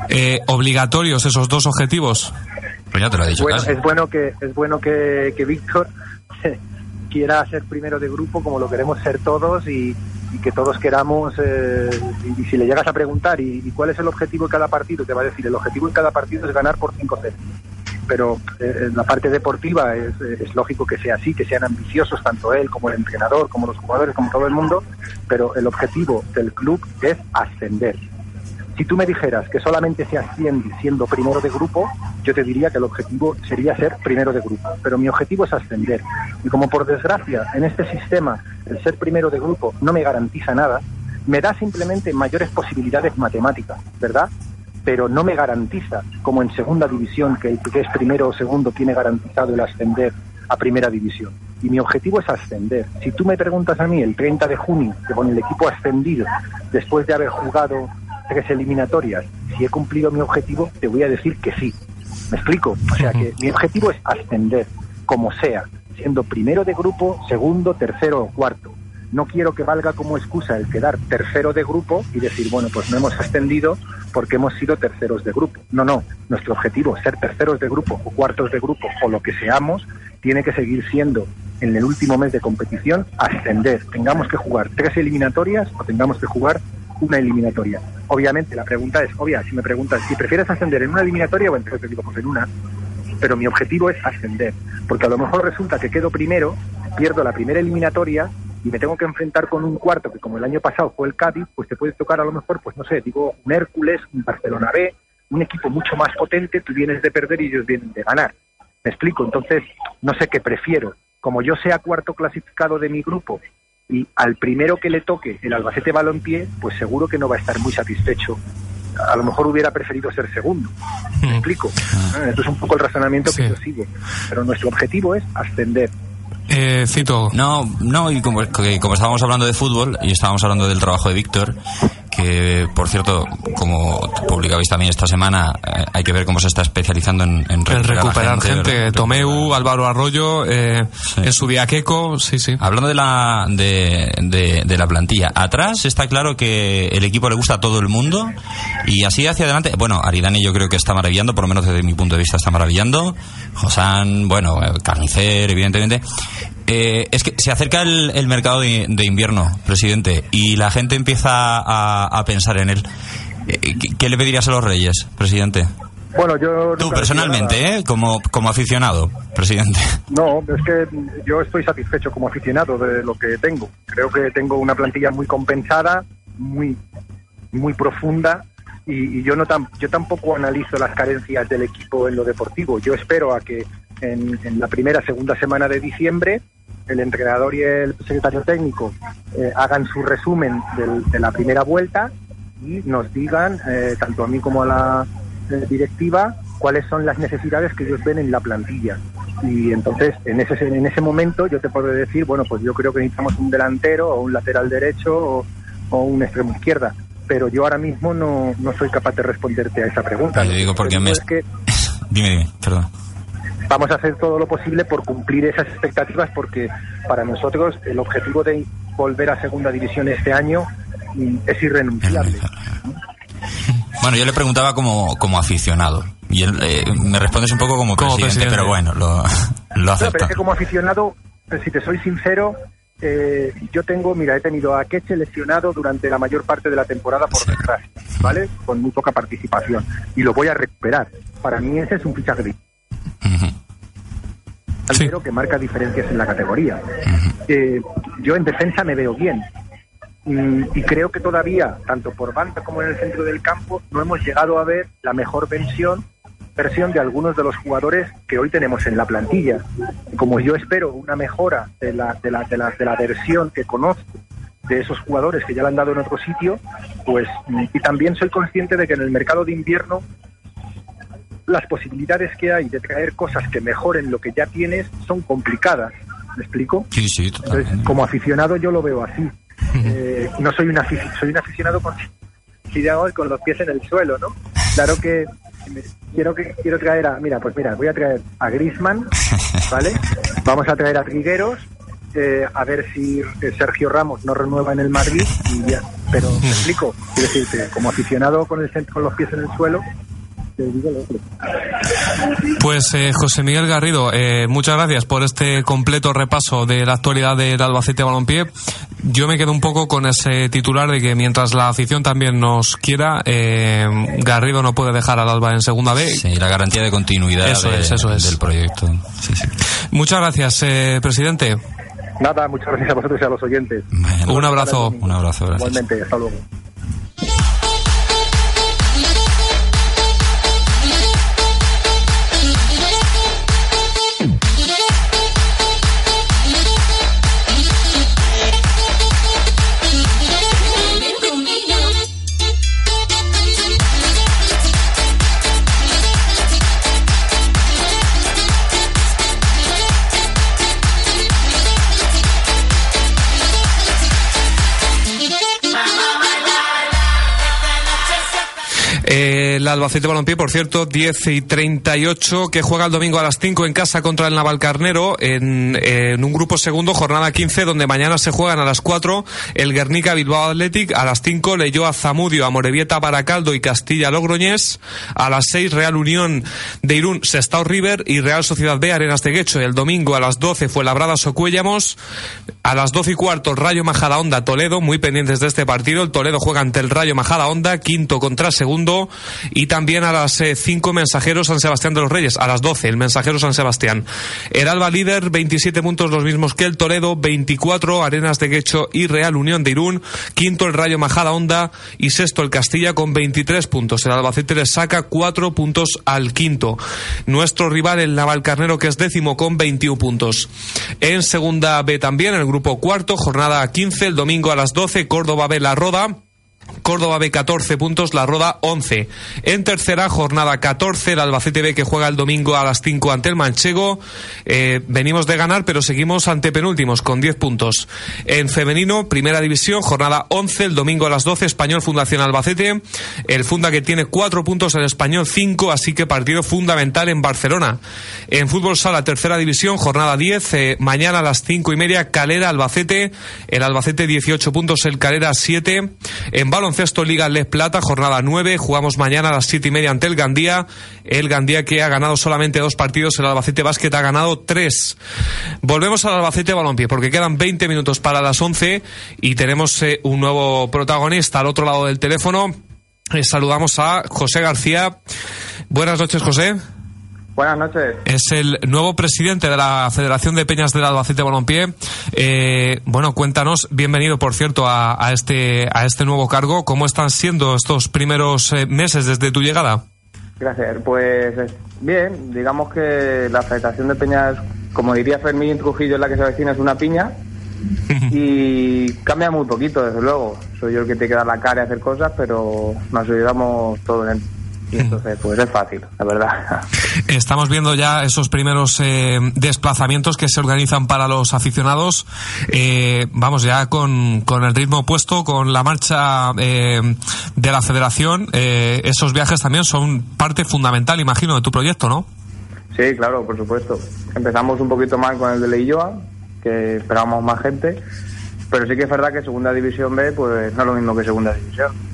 Eh, ¿Obligatorios esos dos objetivos? Pues ya te lo he dicho. Bueno, es bueno que, es bueno que, que Víctor quiera ser primero de grupo como lo queremos ser todos y, que todos queramos, eh, y, si le llegas a preguntar ¿y, cuál es el objetivo en cada partido, te va a decir, el objetivo en cada partido es ganar por 5-0. Pero eh, en la parte deportiva es, es, lógico que sea así, que sean ambiciosos tanto él como el entrenador, como los jugadores, como todo el mundo, pero el objetivo del club es ascender si tú me dijeras que solamente se asciende siendo primero de grupo, yo te diría que el objetivo sería ser primero de grupo. Pero mi objetivo es ascender. Y como por desgracia en este sistema el ser primero de grupo no me garantiza nada, me da simplemente mayores posibilidades matemáticas, ¿verdad? Pero no me garantiza, como en segunda división, que el que es primero o segundo tiene garantizado el ascender a primera división. Y mi objetivo es ascender. Si tú me preguntas a mí el 30 de junio, que con el equipo ascendido, después de haber jugado tres eliminatorias, si he cumplido mi objetivo, te voy a decir que sí. ¿Me explico? O sea que mi objetivo es ascender, como sea, siendo primero de grupo, segundo, tercero o cuarto. No quiero que valga como excusa el quedar tercero de grupo y decir, bueno, pues no hemos ascendido porque hemos sido terceros de grupo. No, no, nuestro objetivo, ser terceros de grupo o cuartos de grupo o lo que seamos, tiene que seguir siendo en el último mes de competición ascender. Tengamos que jugar tres eliminatorias o tengamos que jugar una eliminatoria. Obviamente, la pregunta es obvia. Si me preguntas si prefieres ascender en una eliminatoria, bueno, entonces te digo, pues en una. Pero mi objetivo es ascender. Porque a lo mejor resulta que quedo primero, pierdo la primera eliminatoria y me tengo que enfrentar con un cuarto que, como el año pasado fue el Cádiz, pues te puede tocar a lo mejor, pues no sé, digo, un Hércules, un Barcelona B, un equipo mucho más potente, tú vienes de perder y ellos vienen de ganar. Me explico, entonces no sé qué prefiero. Como yo sea cuarto clasificado de mi grupo y al primero que le toque el Albacete Balompié, pues seguro que no va a estar muy satisfecho. A lo mejor hubiera preferido ser segundo. ¿Me explico? Ah, esto es un poco el razonamiento que yo sigo. Pero nuestro objetivo es ascender. Eh, cito. No, no, y como, como estábamos hablando de fútbol y estábamos hablando del trabajo de Víctor, que por cierto, como publicabais también esta semana, eh, hay que ver cómo se está especializando en, recuperar, gente. Tomeu, Álvaro Arroyo, eh, en su día Queco, sí, sí. Hablando de la, de, de, la plantilla, atrás está claro que el equipo le gusta a todo el mundo y así hacia adelante, bueno, Aridani yo creo que está maravillando, por lo menos desde mi punto de vista está maravillando, Josán, bueno, Carnicer, evidentemente, eh, es que se acerca el, mercado de, invierno, presidente, y la gente empieza a, pensar en él. Eh, ¿Qué, le pedirías a los Reyes, presidente? Bueno, yo. Tú personalmente, ¿eh? Como, como aficionado, presidente. No, es que yo estoy satisfecho como aficionado de lo que tengo. Creo que tengo una plantilla muy compensada, muy, muy profunda. Y, yo no yo tampoco analizo las carencias del equipo en lo deportivo. Yo espero a que en, en la primera segunda semana de diciembre el entrenador y el secretario técnico eh, hagan su resumen de la primera vuelta y nos digan, eh, tanto a mí como a la eh, directiva, cuáles son las necesidades que ellos ven en la plantilla. Y entonces, en ese, en ese momento, yo te puedo decir, bueno, pues yo creo que necesitamos un delantero o un lateral derecho o, un extremo izquierda. Pero yo ahora mismo no, no soy capaz de responderte a esa pregunta. digo porque me... dime, dime, perdón vamos a hacer todo lo posible por cumplir esas expectativas porque para nosotros el objetivo de volver a segunda división este año mm, es irrenunciable. Bueno, yo le preguntaba como, como aficionado. Y él eh, me respondes un poco como, Como presidente, presidente. pero bueno, lo, lo No, pero es que como aficionado, eh, si te soy sincero, eh, yo tengo, mira, he tenido a Keche lesionado durante la mayor parte de la temporada por desgracia, ¿vale? Con muy poca participación. Y lo voy a recuperar. Para mí ese es un fichaje. Delantero que marca diferencias en la categoría. Eh, yo en defensa me veo bien. Mm, Y creo que todavía, tanto por banda como en el centro del campo, no hemos llegado a ver la mejor versión, versión de algunos de los jugadores que hoy tenemos en la plantilla. Como yo espero una mejora de la, de la, de la, de la versión que conozco de esos jugadores que ya le han dado en otro sitio, pues mm, y también soy consciente de que en el mercado de invierno las posibilidades que hay de traer cosas que mejoren lo que ya tienes son complicadas. ¿Me explico? Sí, sí, Entonces, como aficionado yo lo veo así. Eh, no soy un afici- soy un aficionado con los pies en el suelo, ¿no? Claro que quiero que quiero traer a mira, pues mira, voy a traer a Grisman, ¿vale? Vamos a traer a Trigueros eh, a ver si eh, Sergio Ramos no renueva en el Madrid y ya. Pero me explico, quiero decirte, como aficionado con el cent- con los pies en el suelo, Pues eh, José Miguel Garrido, eh, muchas gracias por este completo repaso de la actualidad del Albacete Balompié. Yo me quedo un poco con ese titular de que mientras la afición también nos quiera, eh, Garrido no puede dejar al Alba en segunda B. Sí, la garantía de continuidad Eso de- es, eso es. del proyecto. Sí, sí. Muchas gracias, eh, presidente. Nada, muchas gracias a vosotros y a los oyentes. Bueno, Un abrazo. Un abrazo, gracias. Igualmente, hasta luego. Albacete Balompié, por cierto, 10 y 38, que juega el domingo a las 5 en casa contra el Navalcarnero en, en un grupo segundo, jornada 15, donde mañana se juegan a las 4 el Guernica Bilbao Athletic, a las 5 Leyoa Zamudio, Amorebieta Baracaldo y Castilla Logroñés, a las 6 Real Unión de Irún, Sestao River y Real Sociedad B Arenas de Guecho. El domingo a las 12 fue Labrada Socuéllamos, a las 12 y cuarto Rayo Majadahonda Toledo, muy pendientes de este partido. El Toledo juega ante el Rayo Majadahonda, quinto contra segundo. Y a las 5 Mensajeros San Sebastián de los Reyes, a las 12 el Mensajero San Sebastián. El Alba líder, 27 puntos los mismos que el Toledo, 24 Arenas de Guecho y Real Unión de Irún. Quinto el Rayo Majadahonda y sexto el Castilla con 23 puntos. El Albacete le saca 4 puntos al quinto. Nuestro rival el Navalcarnero que es décimo con 21 puntos. En segunda B también, el grupo cuarto, jornada 15, el domingo a las 12, Córdoba B La Roda. Córdoba B 14 puntos, La Roda 11. En tercera jornada 14, el Albacete B que juega el domingo a las 5 ante el Manchego. Eh, venimos de ganar, pero seguimos ante penúltimos con 10 puntos. En femenino, primera división, jornada 11, el domingo a las 12, Español Fundación Albacete. El Funda que tiene 4 puntos, el Español 5, así que partido fundamental en Barcelona. En fútbol sala, tercera división, jornada 10, eh, mañana a las 5 y media, Calera Albacete. El Albacete 18 puntos, el Calera 7. En baloncesto Liga Les Plata, jornada 9. Jugamos mañana a las 7 y media ante el Gandía. El Gandía que ha ganado solamente dos partidos. El Albacete Básquet ha ganado tres. Volvemos al Albacete Balompié porque quedan 20 minutos para las 11 y tenemos eh, un nuevo protagonista al otro lado del teléfono. Eh, saludamos a José García. Buenas noches, José. Buenas noches. Es el nuevo presidente de la Federación de Peñas del Albacete Balompié. Eh, bueno, cuéntanos, bienvenido por cierto a, a este a este nuevo cargo. ¿Cómo están siendo estos primeros eh, meses desde tu llegada? Gracias. Pues eh, bien, digamos que la Federación de Peñas, como diría Fermín Trujillo, en la que se avecina es una piña. y cambia muy poquito, desde luego. Soy yo el que tiene que dar la cara y hacer cosas, pero nos ayudamos todos en y entonces, pues es fácil, la verdad. Estamos viendo ya esos primeros eh, desplazamientos que se organizan para los aficionados. Eh, vamos ya con, con el ritmo puesto, con la marcha eh, de la federación. Eh, esos viajes también son parte fundamental, imagino, de tu proyecto, ¿no? Sí, claro, por supuesto. Empezamos un poquito mal con el de Leilloa, que esperábamos más gente, pero sí que es verdad que Segunda División B pues no es lo mismo que Segunda División.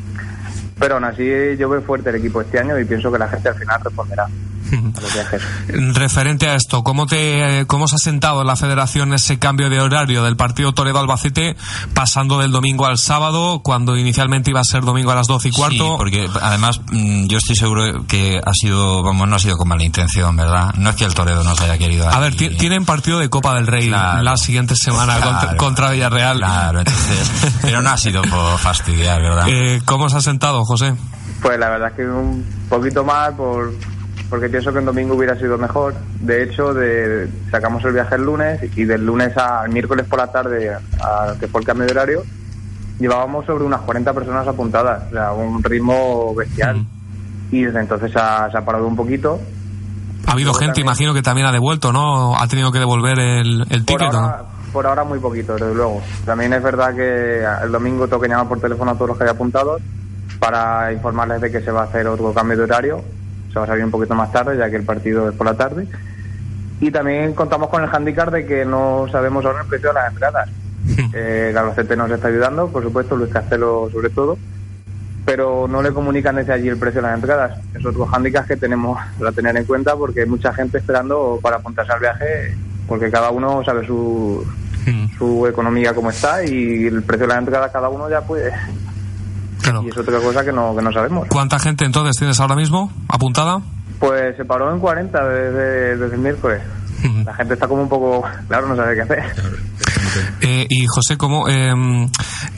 Pero aún así yo veo fuerte el equipo este año y pienso que la gente al final responderá a los viajes. Referente a esto, ¿cómo te cómo se ha sentado en la federación ese cambio de horario del partido Toledo Albacete pasando del domingo al sábado cuando inicialmente iba a ser domingo a las 12 y cuarto? Sí, porque además mm, yo estoy seguro que ha sido, vamos, no ha sido con mala intención, ¿verdad? No es que el Toledo nos haya querido. A ver, tienen partido de Copa del Rey Claro. la siguiente semana contra, Claro. contra Villarreal. Claro, entonces, pero no ha sido por fastidiar, ¿verdad? Eh, ¿Cómo se ha sentado, José? Pues la verdad es que un poquito mal por, porque pienso que el domingo hubiera sido mejor. De hecho, de, sacamos el viaje el lunes y del lunes al miércoles por la tarde, a, que fue el cambio de horario, llevábamos sobre unas 40 personas apuntadas, o sea, un ritmo bestial. Y desde entonces ha, se ha parado un poquito. Ha habido gente, también- imagino que también ha devuelto, ¿no? Ha tenido que devolver el, el Por ticket. ¿o no? ahora, por ahora muy poquito, desde luego. También es verdad que el domingo tengo que llamar por teléfono a todos los que hay apuntados para informarles de que se va a hacer otro cambio de horario. Se va a salir un poquito más tarde, ya que el partido es por la tarde. Y también contamos con el handicap de que no sabemos aún el precio de las entradas. Eh, el Albacete nos está ayudando, por supuesto, Luis Castelo sobre todo, pero no le comunican desde allí el precio de las entradas. Es otro handicap que tenemos a tener en cuenta porque hay mucha gente esperando para apuntarse al viaje, porque cada uno sabe su, su economía cómo está y el precio de las entradas cada uno ya puede. Claro. Y es otra cosa que no, que no sabemos. ¿Cuánta gente entonces tienes ahora mismo apuntada? Pues se paró en 40 desde, desde el miércoles. La gente está como un poco, claro, no sabe qué hacer. Eh, y José, ¿cómo, eh,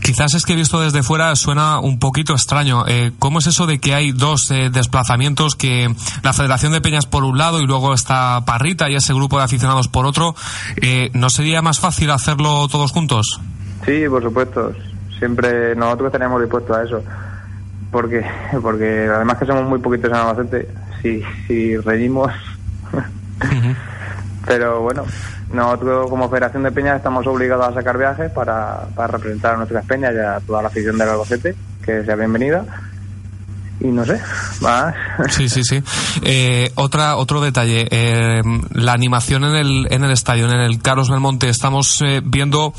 quizás es que he visto desde fuera suena un poquito extraño. Eh, ¿Cómo es eso de que hay dos eh, desplazamientos que la Federación de Peñas por un lado y luego está Parrita y ese grupo de aficionados por otro? Eh, ¿No sería más fácil hacerlo todos juntos? Sí, por supuesto. Siempre nosotros tenemos dispuesto a eso. Porque, porque además que somos muy poquitos en Albacete, si, si reñimos. Pero bueno, nosotros como Federación de Peñas estamos obligados a sacar viajes para, para representar a nuestras peñas y a toda la afición del Albacete, que sea bienvenida. Y no sé, más. Sí, sí, sí. Eh, otra, otro detalle, eh, la animación en el, en el estadio, en el Carlos Belmonte, estamos eh, viendo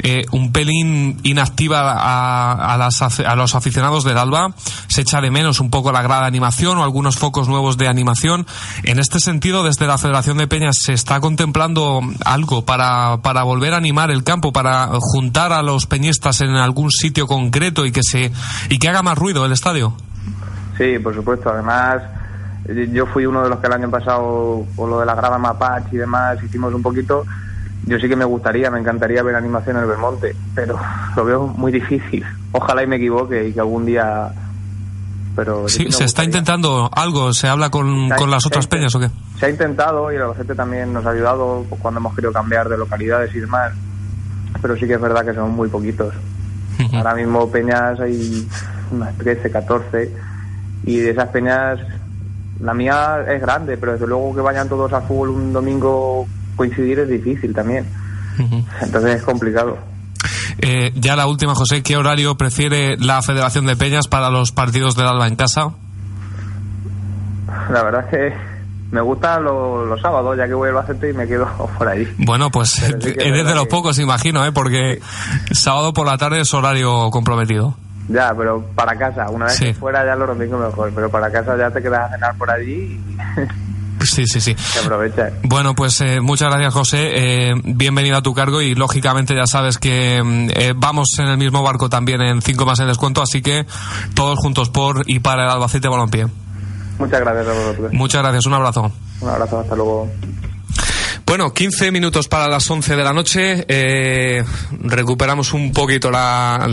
eh, un pelín inactiva a, a, las, a los aficionados del Alba. Se echa de menos un poco la grada de animación o algunos focos nuevos de animación. En este sentido, desde la Federación de Peñas, ¿se está contemplando algo para, para volver a animar el campo, para juntar a los peñistas en algún sitio concreto y que, se, y que haga más ruido el estadio? Sí, por supuesto. Además, eh, yo fui uno de los que el año pasado, por lo de la grada Mapache y demás, hicimos un poquito. Yo sí que me gustaría, me encantaría ver animación en el Belmonte, pero lo veo muy difícil. Ojalá y me equivoque y que algún día. Pero sí se está intentando algo, se habla con, Se con las otras peñas o qué? Se ha intentado y el Albacete también nos ha ayudado pues, cuando hemos querido cambiar de localidades y demás, pero sí que es verdad que son muy poquitos. Ahora mismo peñas hay unas 13, 14 y de esas peñas la mía es grande, pero desde luego que vayan todos a fútbol un domingo coincidir es difícil también. Entonces es complicado. Eh, ya la última, José, ¿qué horario prefiere la Federación de Peñas para los partidos del Alba en casa? La verdad es que me gustan los, los sábados, ya que voy al Albacete y me quedo por ahí. Bueno, pues sí eres de los que- pocos, imagino, ¿eh? porque sábado por la tarde es horario comprometido. Ya, pero para casa, una vez Sí. que fuera ya los domingos mejor, pero para casa ya te quedas a cenar por allí y Sí, sí, sí. se aprovecha. Bueno, pues eh, muchas gracias, José. Eh, bienvenido a tu cargo y lógicamente ya sabes que mm, eh, vamos en el mismo barco también en 5 más en descuento, así que todos juntos por y para el Albacete Balompié. Muchas gracias a vosotros. Muchas gracias, un abrazo. Un abrazo, hasta luego. Bueno, 15 minutos para las 11 de la noche. Eh, recuperamos un poquito la,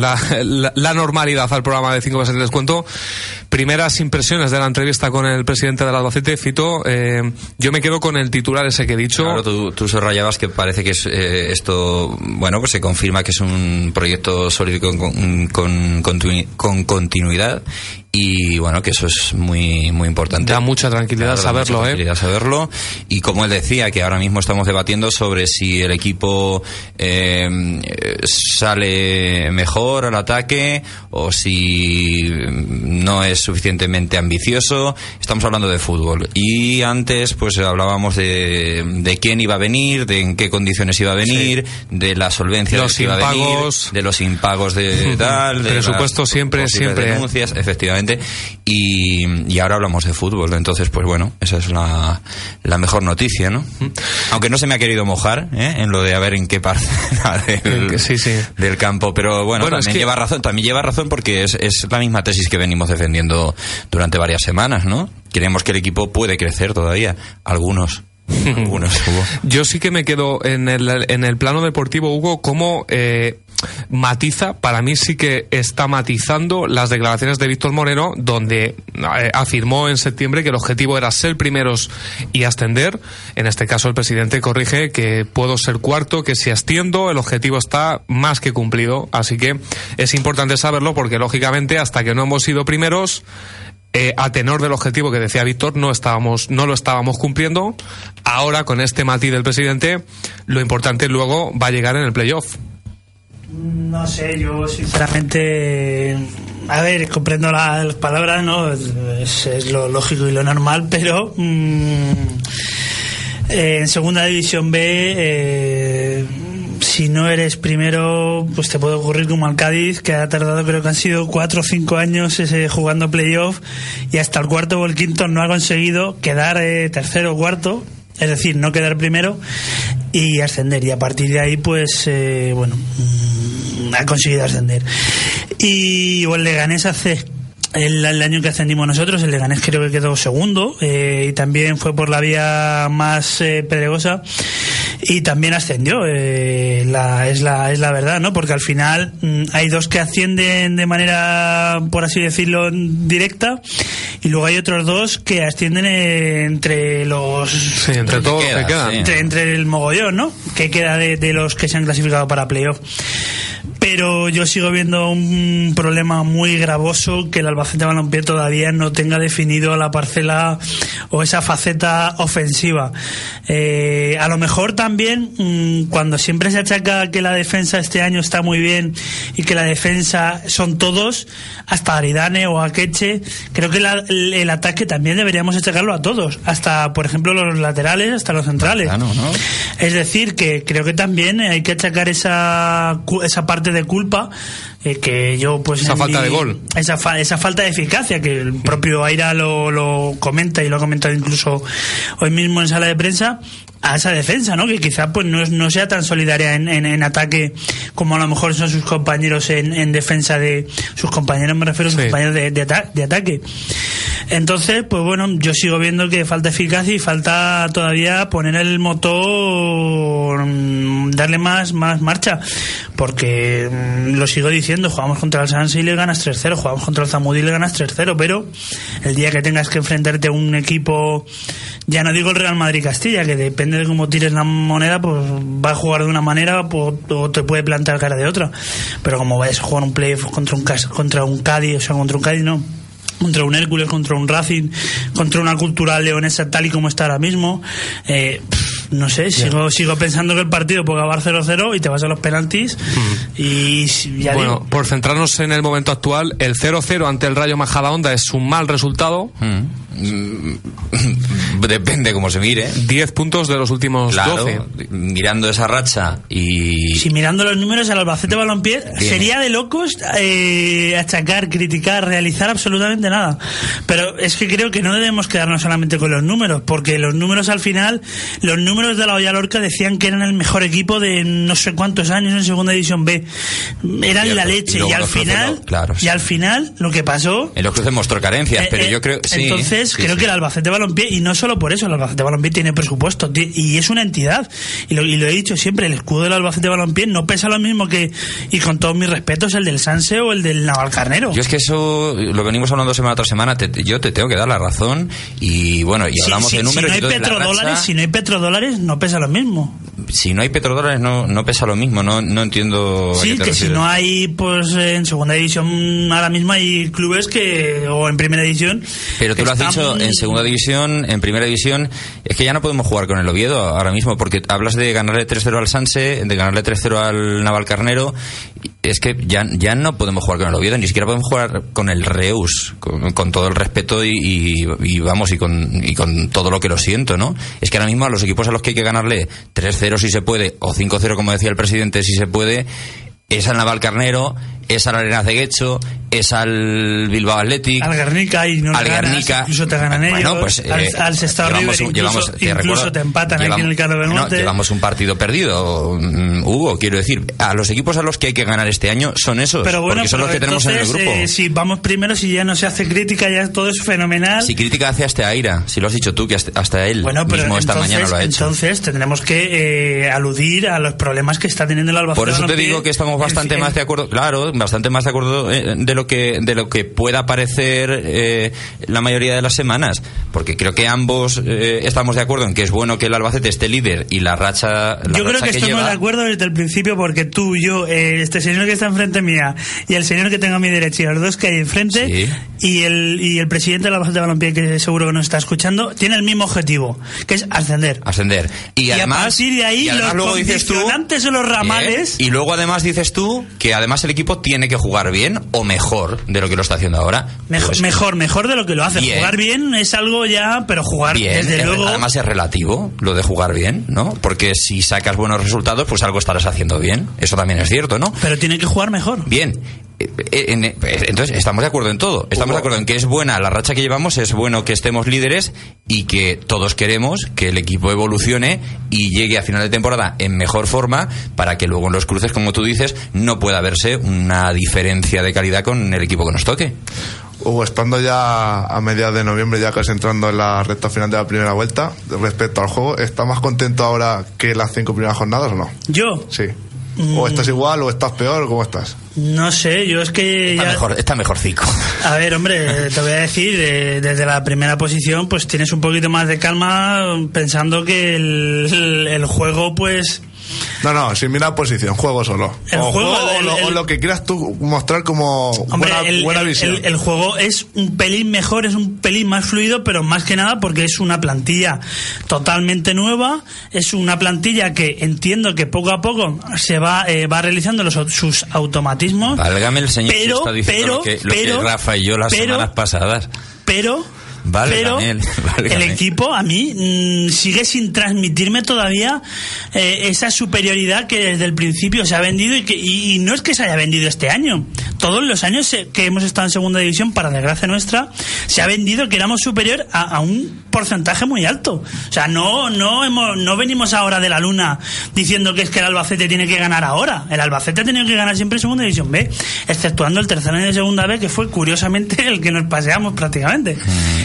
la, normalidad al programa de 5 meses de descuento. Primeras impresiones de la entrevista con el presidente del Albacete, Fito. eh, yo me quedo con el titular ese que he dicho. Claro, tú, tú subrayabas que parece que eh, esto, bueno, pues se confirma que es un proyecto sólido con, con continuidad y bueno, que eso es muy, muy importante. Da mucha tranquilidad saberlo, mucha ¿eh? tranquilidad saberlo y como él decía, que ahora mismo estamos debatiendo sobre si el equipo eh, sale mejor al ataque o si no es suficientemente ambicioso. Estamos hablando de fútbol. Y antes, pues hablábamos de, de quién iba a venir, de en qué condiciones iba a venir, de la solvencia Los de, que iba a venir, impagos. de los impagos de tal, de Presupuesto siempre, siempre. denuncias, efectivamente. Y, y ahora hablamos de fútbol. Entonces, pues bueno, esa es la, la mejor noticia, ¿no? Aunque no se me ha querido mojar ¿eh? en lo de a ver en qué parte del, Sí, sí. del campo. Pero bueno, Bueno, es también que- lleva razón, también lleva razón porque es, es la misma tesis que venimos defendiendo durante varias semanas, ¿no? Creemos que el equipo puede crecer todavía. Algunos. Algunos, Hugo. Yo sí que me quedo en el, en el plano deportivo, Hugo, cómo eh, matiza, para mí sí que está matizando las declaraciones de Víctor Moreno, donde eh, afirmó en septiembre que el objetivo era ser primeros y ascender. En este caso, el presidente corrige que puedo ser cuarto, que si asciendo, el objetivo está más que cumplido. Así que es importante saberlo porque, lógicamente, hasta que no hemos sido primeros, eh, a tenor del objetivo que decía Víctor, no estábamos, no lo estábamos cumpliendo. Ahora, con este matiz del presidente, lo importante luego va a llegar en el playoff. No sé, yo sinceramente, a ver, comprendo la- las palabras, ¿no? Es, lo lógico y lo normal, pero mm, eh, en segunda división B, eh, si no eres primero, pues te puede ocurrir como al Cádiz, que ha tardado, creo que han sido cuatro o cinco años ese, jugando playoff y hasta el cuarto o el quinto no ha conseguido quedar eh, tercero o cuarto, es decir, no quedar primero y ascender. Y a partir de ahí, pues, eh, bueno, mm, ha conseguido ascender. Y o el Leganés hace el, año que ascendimos nosotros, el Leganés creo que quedó segundo eh, y también fue por la vía más eh, pedregosa y también ascendió eh, la, es la es la verdad no porque al final mm, hay dos que ascienden de manera por así decirlo directa y luego hay otros dos que ascienden entre los Sí, entre que todos queda, que quedan. sí. entre, entre el mogollón, ¿no? Que queda de, de los que se han clasificado para playoff. Pero yo sigo viendo un problema muy gravoso que el Albacete Balompié todavía no tenga definido la parcela o esa faceta ofensiva. Eh, a lo mejor también mm, cuando siempre se achaca que la defensa este año está muy bien y que la defensa son todos, hasta Aridane o Akeche, creo que la- el, el ataque también deberíamos achacarlo a todos, hasta por ejemplo los laterales, hasta los centrales. Claro, ¿no? Es decir, que creo que también hay que achacar esa, esa parte de culpa eh, que yo pues Esa falta de gol. esa, fa- esa falta de eficacia que el propio Aira lo, lo comenta y lo ha comentado incluso hoy mismo en sala de prensa a esa defensa, ¿no? Que quizá pues no, es- no sea tan solidaria en, en- en ataque como a lo mejor son sus compañeros en, en defensa de sus compañeros, me refiero a sus Sí. compañeros de, de ata- de ataque. Entonces, pues bueno, yo sigo viendo que falta eficacia y falta todavía poner el motor, mm, darle más, más marcha, porque mm, lo sigo diciendo, jugamos contra el Sanse y le ganas 3-0, jugamos contra el Zamudi y le ganas 3-0, pero el día que tengas que enfrentarte a un equipo, ya no digo el Real Madrid Castilla, que depende de cómo tires la moneda, pues va a jugar de una manera pues, o te puede plantar cara de otra, pero como vayas a jugar un playoff contra un, contra un Cádiz, o sea, contra un Cádiz no contra un Hércules, contra un Racing, contra una cultural leonesa tal y como está ahora mismo. Eh, no sé, sigo, sigo pensando que el partido puede acabar 0-0 y te vas a los penaltis. Y si- ya Bueno, digo, por centrarnos en el momento actual, el 0-0 ante el Rayo Majadahonda es un mal resultado. Mm. Depende cómo se mire. 10 puntos de los últimos Claro, 12. mirando esa racha y si mirando los números al Albacete Balompié, Bien. sería de locos eh, achacar, criticar, realizar absolutamente nada. Pero es que creo que no debemos quedarnos solamente con los números, porque los números al final, los números de la Olla Lorca decían que eran el mejor equipo de no sé cuántos años en Segunda División B. Eran Cierto. la leche. Y, al final, no, claro, y al final, lo que pasó en los cruces mostró carencias, eh, pero eh, yo creo sí, entonces sí, creo sí. que el Albacete Balompié y no solo por eso el Albacete Balompié tiene presupuesto y es una entidad y lo, y lo he dicho siempre el escudo del Albacete Balompié no pesa lo mismo que y con todos mis respetos el del Sanse o el del Navalcarnero. Yo es que eso lo venimos hablando semana tras semana, te- yo te tengo que dar la razón y bueno, y Si- hablamos si, de si números no y hay petrodólares racha- si no hay petrodólares no pesa lo mismo. Si no hay petrodólares no, no pesa lo mismo, no, no entiendo a sí qué te que si no hay pues en segunda división ahora mismo hay clubes que o en primera división Pero tú lo has mm, en segunda división, en primera división, es que ya no podemos jugar con el Oviedo ahora mismo, porque hablas de ganarle 3-0 al Sanse, de ganarle 3-0 al Navalcarnero, es que ya, ya no podemos jugar con el Oviedo, ni siquiera podemos jugar con el Reus, con, con todo el respeto y, y- y vamos, y con, y con todo lo que lo siento, ¿no? Es que ahora mismo a los equipos a los que hay que ganarle 3-0 si se puede, o 5-0 como decía el presidente si se puede, es al Navalcarnero, es al Arenas de Guecho, es al Bilbao Athletic, Al Guernica y no al le ganas, Guernica. incluso te ganan ellos. Bueno, pues, al, eh, al Sestao llevamos River incluso, llevamos- te incluso recuerdo- te empatan aquí en llevamos- el Carlos no, llevamos un partido perdido, mm, Hugo, quiero decir. A los equipos a los que hay que ganar este año son esos, pero bueno, porque son pero los que tenemos en el entonces, grupo. eh, si vamos primero, si ya no se hace crítica, ya todo es fenomenal. Si crítica hace hasta Aira, si lo has dicho tú, que hasta- hasta él bueno, pero mismo esta entonces, mañana lo ha hecho. entonces tendremos que eh, aludir a los problemas que está teniendo el Albacete. Por eso te digo que estamos bastante en- más de acuerdo, claro, bastante más de acuerdo eh, de lo que de lo que pueda parecer eh, la mayoría de las semanas, porque creo que ambos eh, estamos de acuerdo en que es bueno que el Albacete esté líder y la racha la Yo creo racha que, estamos lleva- de acuerdo desde el principio porque tú, yo, eh, este señor que está enfrente mía y el señor que tengo a mi derecha y los dos que hay enfrente Sí. y, el, y el presidente de la Albacete Balompié que seguro que nos está escuchando tiene el mismo objetivo, que es ascender. ascender. Y, Y a además, partir de ahí, los luego dices tú, los ramales- Bien, y luego además dices tú que además el equipo tiene que jugar bien o mejor de lo que lo está haciendo ahora. Mejor, Pues, mejor, mejor de lo que lo hace. Bien. Jugar bien es algo ya, pero jugar bien, desde es- luego. además es relativo lo de jugar bien, ¿no? Porque si sacas buenos resultados, pues algo estarás haciendo bien. Eso también es cierto, ¿no? Pero tiene que jugar mejor. Bien. Eh, eh, en- eh, entonces, estamos de acuerdo en todo. Estamos de acuerdo en que es buena la racha que llevamos, es bueno que estemos líderes y que todos queremos que el equipo evolucione y llegue a final de temporada en mejor forma para que luego en los cruces, como tú dices, no pueda verse una diferencia de calidad con el equipo que nos toque. Hugo, estando ya a mediados de noviembre, ya casi entrando en la recta final de la primera vuelta, respecto al juego, ¿estás más contento ahora que las cinco primeras jornadas o no? Yo, Sí. ¿O estás igual o estás peor? ¿Cómo estás? no sé, yo es que. Está ya- mejor, está mejorcico. A ver, hombre, te voy a decir, eh, desde la primera posición, pues tienes un poquito más de calma pensando que el, el- el juego, pues. No, no, sin mirar posición, juego solo. El o juego, o, el- lo, o el- lo que quieras tú mostrar como Hombre, buena, el, buena visión. el- el juego es un pelín mejor, es un pelín más fluido, pero más que nada porque es una plantilla totalmente nueva, es una plantilla que entiendo que poco a poco se va, eh, va realizando los, sus automatismos. Válgame el señor Pero, que está diciendo pero, lo, que, lo que pero, Rafa y yo las pero- semanas pasadas. pero Válgame pero el equipo a mí mm, sigue sin transmitirme todavía eh, esa superioridad que desde el principio se ha vendido y, que, y, y no es que se haya vendido este año. Todos los años que hemos estado en segunda división para desgracia nuestra se ha vendido que éramos superior a, a un porcentaje muy alto. O sea no no hemos no venimos ahora de la luna diciendo que es que el Albacete tiene que ganar ahora. El Albacete ha tenido que ganar siempre en segunda división B exceptuando el tercer año de segunda B que fue curiosamente el que nos paseamos prácticamente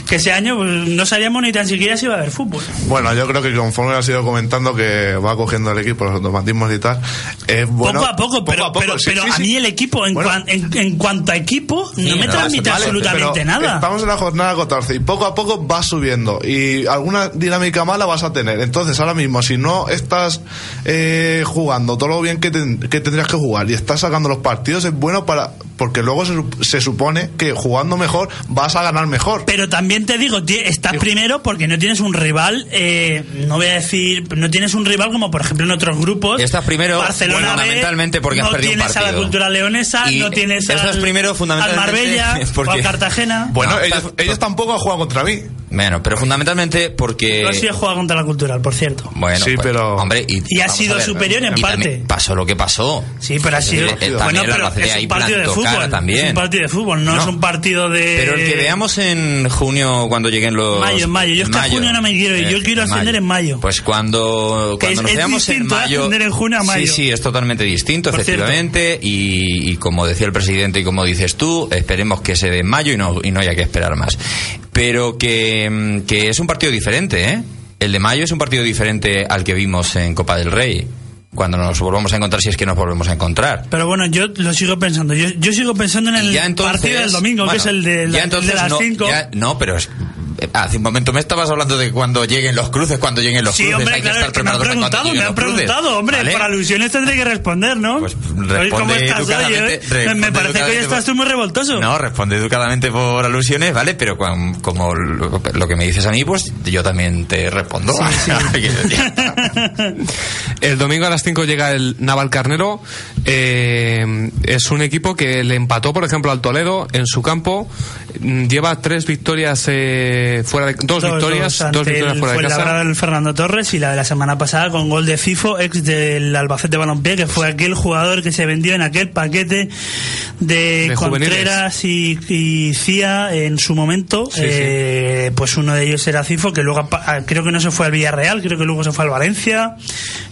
que ese año pues, no sabíamos ni tan siquiera si iba a haber fútbol Bueno, yo creo que conforme has ido comentando que va cogiendo el equipo los automatismos y tal, es bueno. poco a poco, pero, a poco, pero, sí, pero sí, a sí. mí el equipo, en, Bueno. cuan- en, en cuanto a equipo, no me transmite vale, absolutamente nada. Estamos en la jornada 14 y poco a poco vas subiendo y alguna dinámica mala vas a tener. Entonces, ahora mismo, si no estás eh, jugando todo lo bien que, ten- que tendrías que jugar y estás sacando los partidos, es bueno para. Porque luego se, se supone que jugando mejor vas a ganar mejor. Pero también te digo, estás primero porque no tienes un rival, eh, no voy a decir, no tienes un rival como por ejemplo en otros grupos. Estás primero Barcelona fundamentalmente porque has no perdido un tienes a la partido. cultura leonesa, Y no tienes estás al, primero fundamentalmente al Marbella porque- o al Cartagena. Bueno, No, ellos, estás- ellos tampoco han jugado contra mí. Bueno, pero fundamentalmente porque. Yo sí he jugado contra la cultural, por cierto. Bueno, Sí, pues, pero- Hombre, y, Y ha sido ver, superior en y parte. Pasó lo que pasó. Sí, pero ha sido. Eh, eh, bueno, pero es un partido de fútbol. también. Es un partido de fútbol, no, No. es un partido de. Pero el que veamos en junio cuando lleguen los. Mayo, en mayo. Yo es que a junio no me quiero ir, yo quiero ascender en mayo. Pues cuando, cuando es- nos es veamos en ¿eh? mayo. ascender en junio a mayo. Sí, sí, es totalmente distinto, Por efectivamente. Y, y como decía el presidente y como dices tú, esperemos que se dé en mayo y no, y no haya que esperar más. Pero que, mm, que es un partido diferente, ¿eh? El de mayo es un partido diferente al que vimos en Copa del Rey. Cuando nos volvamos a encontrar, si es que nos volvemos a encontrar. Pero bueno, yo lo sigo pensando. Yo, yo sigo pensando en el ya entonces, partido del domingo, bueno, que es el de, ya la- entonces de las no, 5. ya- no, pero es- Hace un momento me estabas hablando de cuando lleguen los cruces, cuando lleguen los Sí, cruces. hombre, hay que claro, estar es que me han preguntado, me han cruces. preguntado, hombre, ¿Vale? por alusiones tendré que responder, ¿no? Pues responde ¿Cómo estás hoy, educadamente, eh? Me- parece que hoy estás tú muy revoltoso. No, responde educadamente por alusiones, ¿vale? Pero cuan- como lo, lo que me dices a mí, pues yo también te respondo. El domingo a las 5 llega el Naval Carnero. Eh, es un equipo que le empató, por ejemplo, al Toledo en su campo. Mm, Lleva tres victorias eh, fuera de dos, victorias, ante dos victorias el fuera de casa. del Fernando Torres y la de la semana pasada con gol de Cifo, ex del Albacete Balompié, que fue aquel jugador que se vendió en aquel paquete de. Contreras y, y Cía en su momento. Sí, sí. Eh, Pues uno de ellos era Cifo, que luego ah, creo que no se fue al Villarreal, creo que luego se fue al Valencia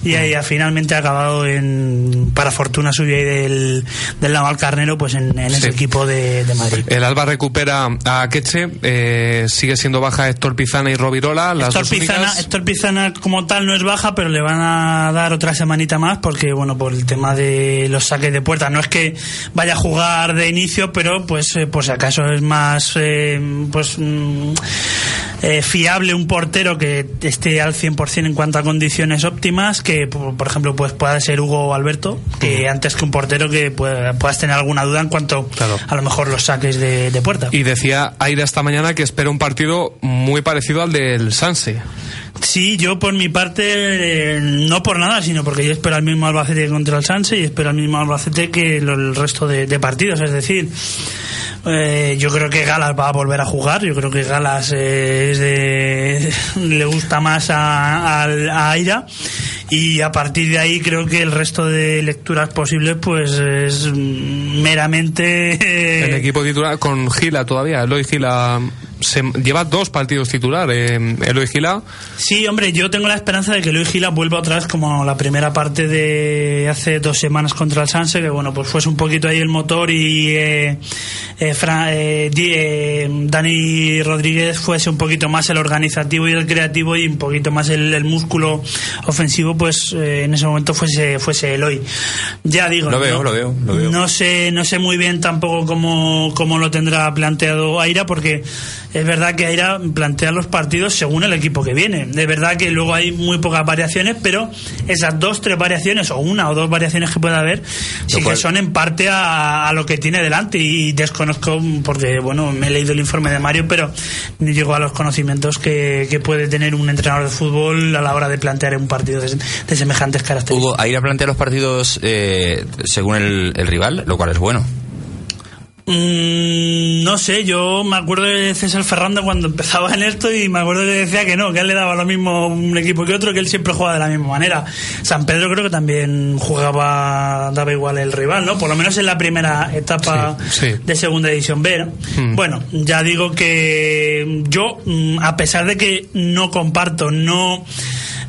y ahí ha finalmente ha acabado en, para fortuna suya y del, del Naval Carnero, pues en, en ese Sí. equipo de, de Madrid. El Alba recupera a Queche, eh, sigue siendo baja Héctor Pizana y Rovirola, las Héctor dos Pizana, únicas. Héctor Pizana como tal no es baja, pero le van a dar otra semanita más porque, bueno, por el tema de los saques de puerta. No es que vaya a jugar de inicio, pero pues eh, por si acaso es más eh, pues mm, eh, fiable un portero que esté al 100% en cuanto a condiciones óptimas que, por, ejemplo, pues pueda ser Hugo o Alberto, que antes que un portero que pueda- puedas tener alguna duda en cuanto Claro. a lo mejor los saques de, de puerta. Y decía Aira esta mañana que espera un partido muy parecido al del Sanse. Sí, yo por mi parte, eh, no por nada, sino porque yo espero al mismo Albacete contra el Sanse y espero al mismo Albacete que el resto de, partidos. Es decir, eh, yo creo que Galas va a volver a jugar. Yo creo que Galas eh, es de- le gusta más a, al- a Aira. Y a partir de ahí creo que el resto de lecturas posibles pues es meramente... eh, El equipo titular con Gila todavía. Eloy Gila se, lleva dos partidos titular. Eh, Eloy Gila. Sí, hombre, yo tengo la esperanza de que Luis Gila vuelva otra vez como la primera parte de hace dos semanas contra el Sanse, que bueno, pues fuese un poquito ahí el motor y eh, eh, Fra- eh, eh, Dani Rodríguez fuese un poquito más el organizativo y el creativo y un poquito más el, el músculo ofensivo, pues en ese momento fuese, fuese Eloy. Ya digo, Lo veo, no, lo veo, lo veo. no sé, no sé muy bien tampoco cómo, cómo lo tendrá planteado Aira, porque es verdad que Aira plantea los partidos según el equipo que viene. De verdad que luego hay muy pocas variaciones, pero esas dos, tres variaciones, o una o dos variaciones que pueda haber, sí cual- que son en parte a, a lo que tiene delante. Y desconozco, porque bueno, me he leído el informe de Mario, pero no llego a los conocimientos que, que puede tener un entrenador de fútbol a la hora de plantear un partido de, de semejantes características. Hugo, Aira plantea los partidos eh, según el, el rival, lo cual es bueno. Mm, no sé, yo me acuerdo de César Ferrando cuando empezaba en esto y me acuerdo que decía que no, que a él le daba lo mismo un equipo que otro, que él siempre jugaba de la misma manera. San Pedro creo que también jugaba, daba igual el rival, ¿no? Por lo menos en la primera etapa Sí, sí. de segunda división B. ¿no? Mm. Bueno, ya digo que yo, mm, a pesar de que no comparto, no,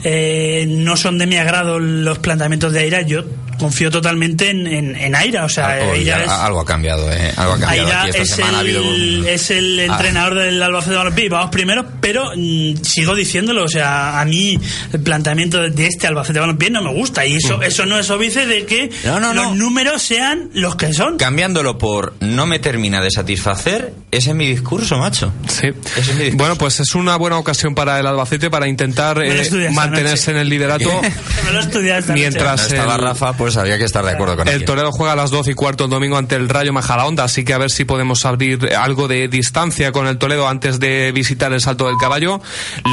eh, no son de mi agrado los planteamientos de Aira, yo confío totalmente en, en, en Aira. O sea, algo, Aira ya- es- algo ha cambiado, ¿eh? Algo ha cambiado. Aira Aquí esta es semana ha habido el, un- es el Ah. entrenador del Albacete de Balompié y vamos primero, pero mm, sigo diciéndolo, o sea, a mí el planteamiento de este Albacete de Balompié no me gusta y eso, eso no es óbice de que Mm. No, no, los no. números sean los que son. Cambiándolo por no me termina de satisfacer, ese es mi discurso, macho. Sí. Ese es mi discurso. Bueno, pues es una buena ocasión para el Albacete para intentar eh, mantenerse en el liderato. Me lo Mientras- no estaba el- Rafa, pues había que estar de acuerdo con El él. Toledo juega a las 12 y cuarto el domingo ante el Rayo Majadahonda, así que a ver si podemos abrir algo de distancia con el Toledo antes de visitar el Salto del Caballo.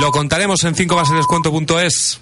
Lo contaremos en 5 descuento.es.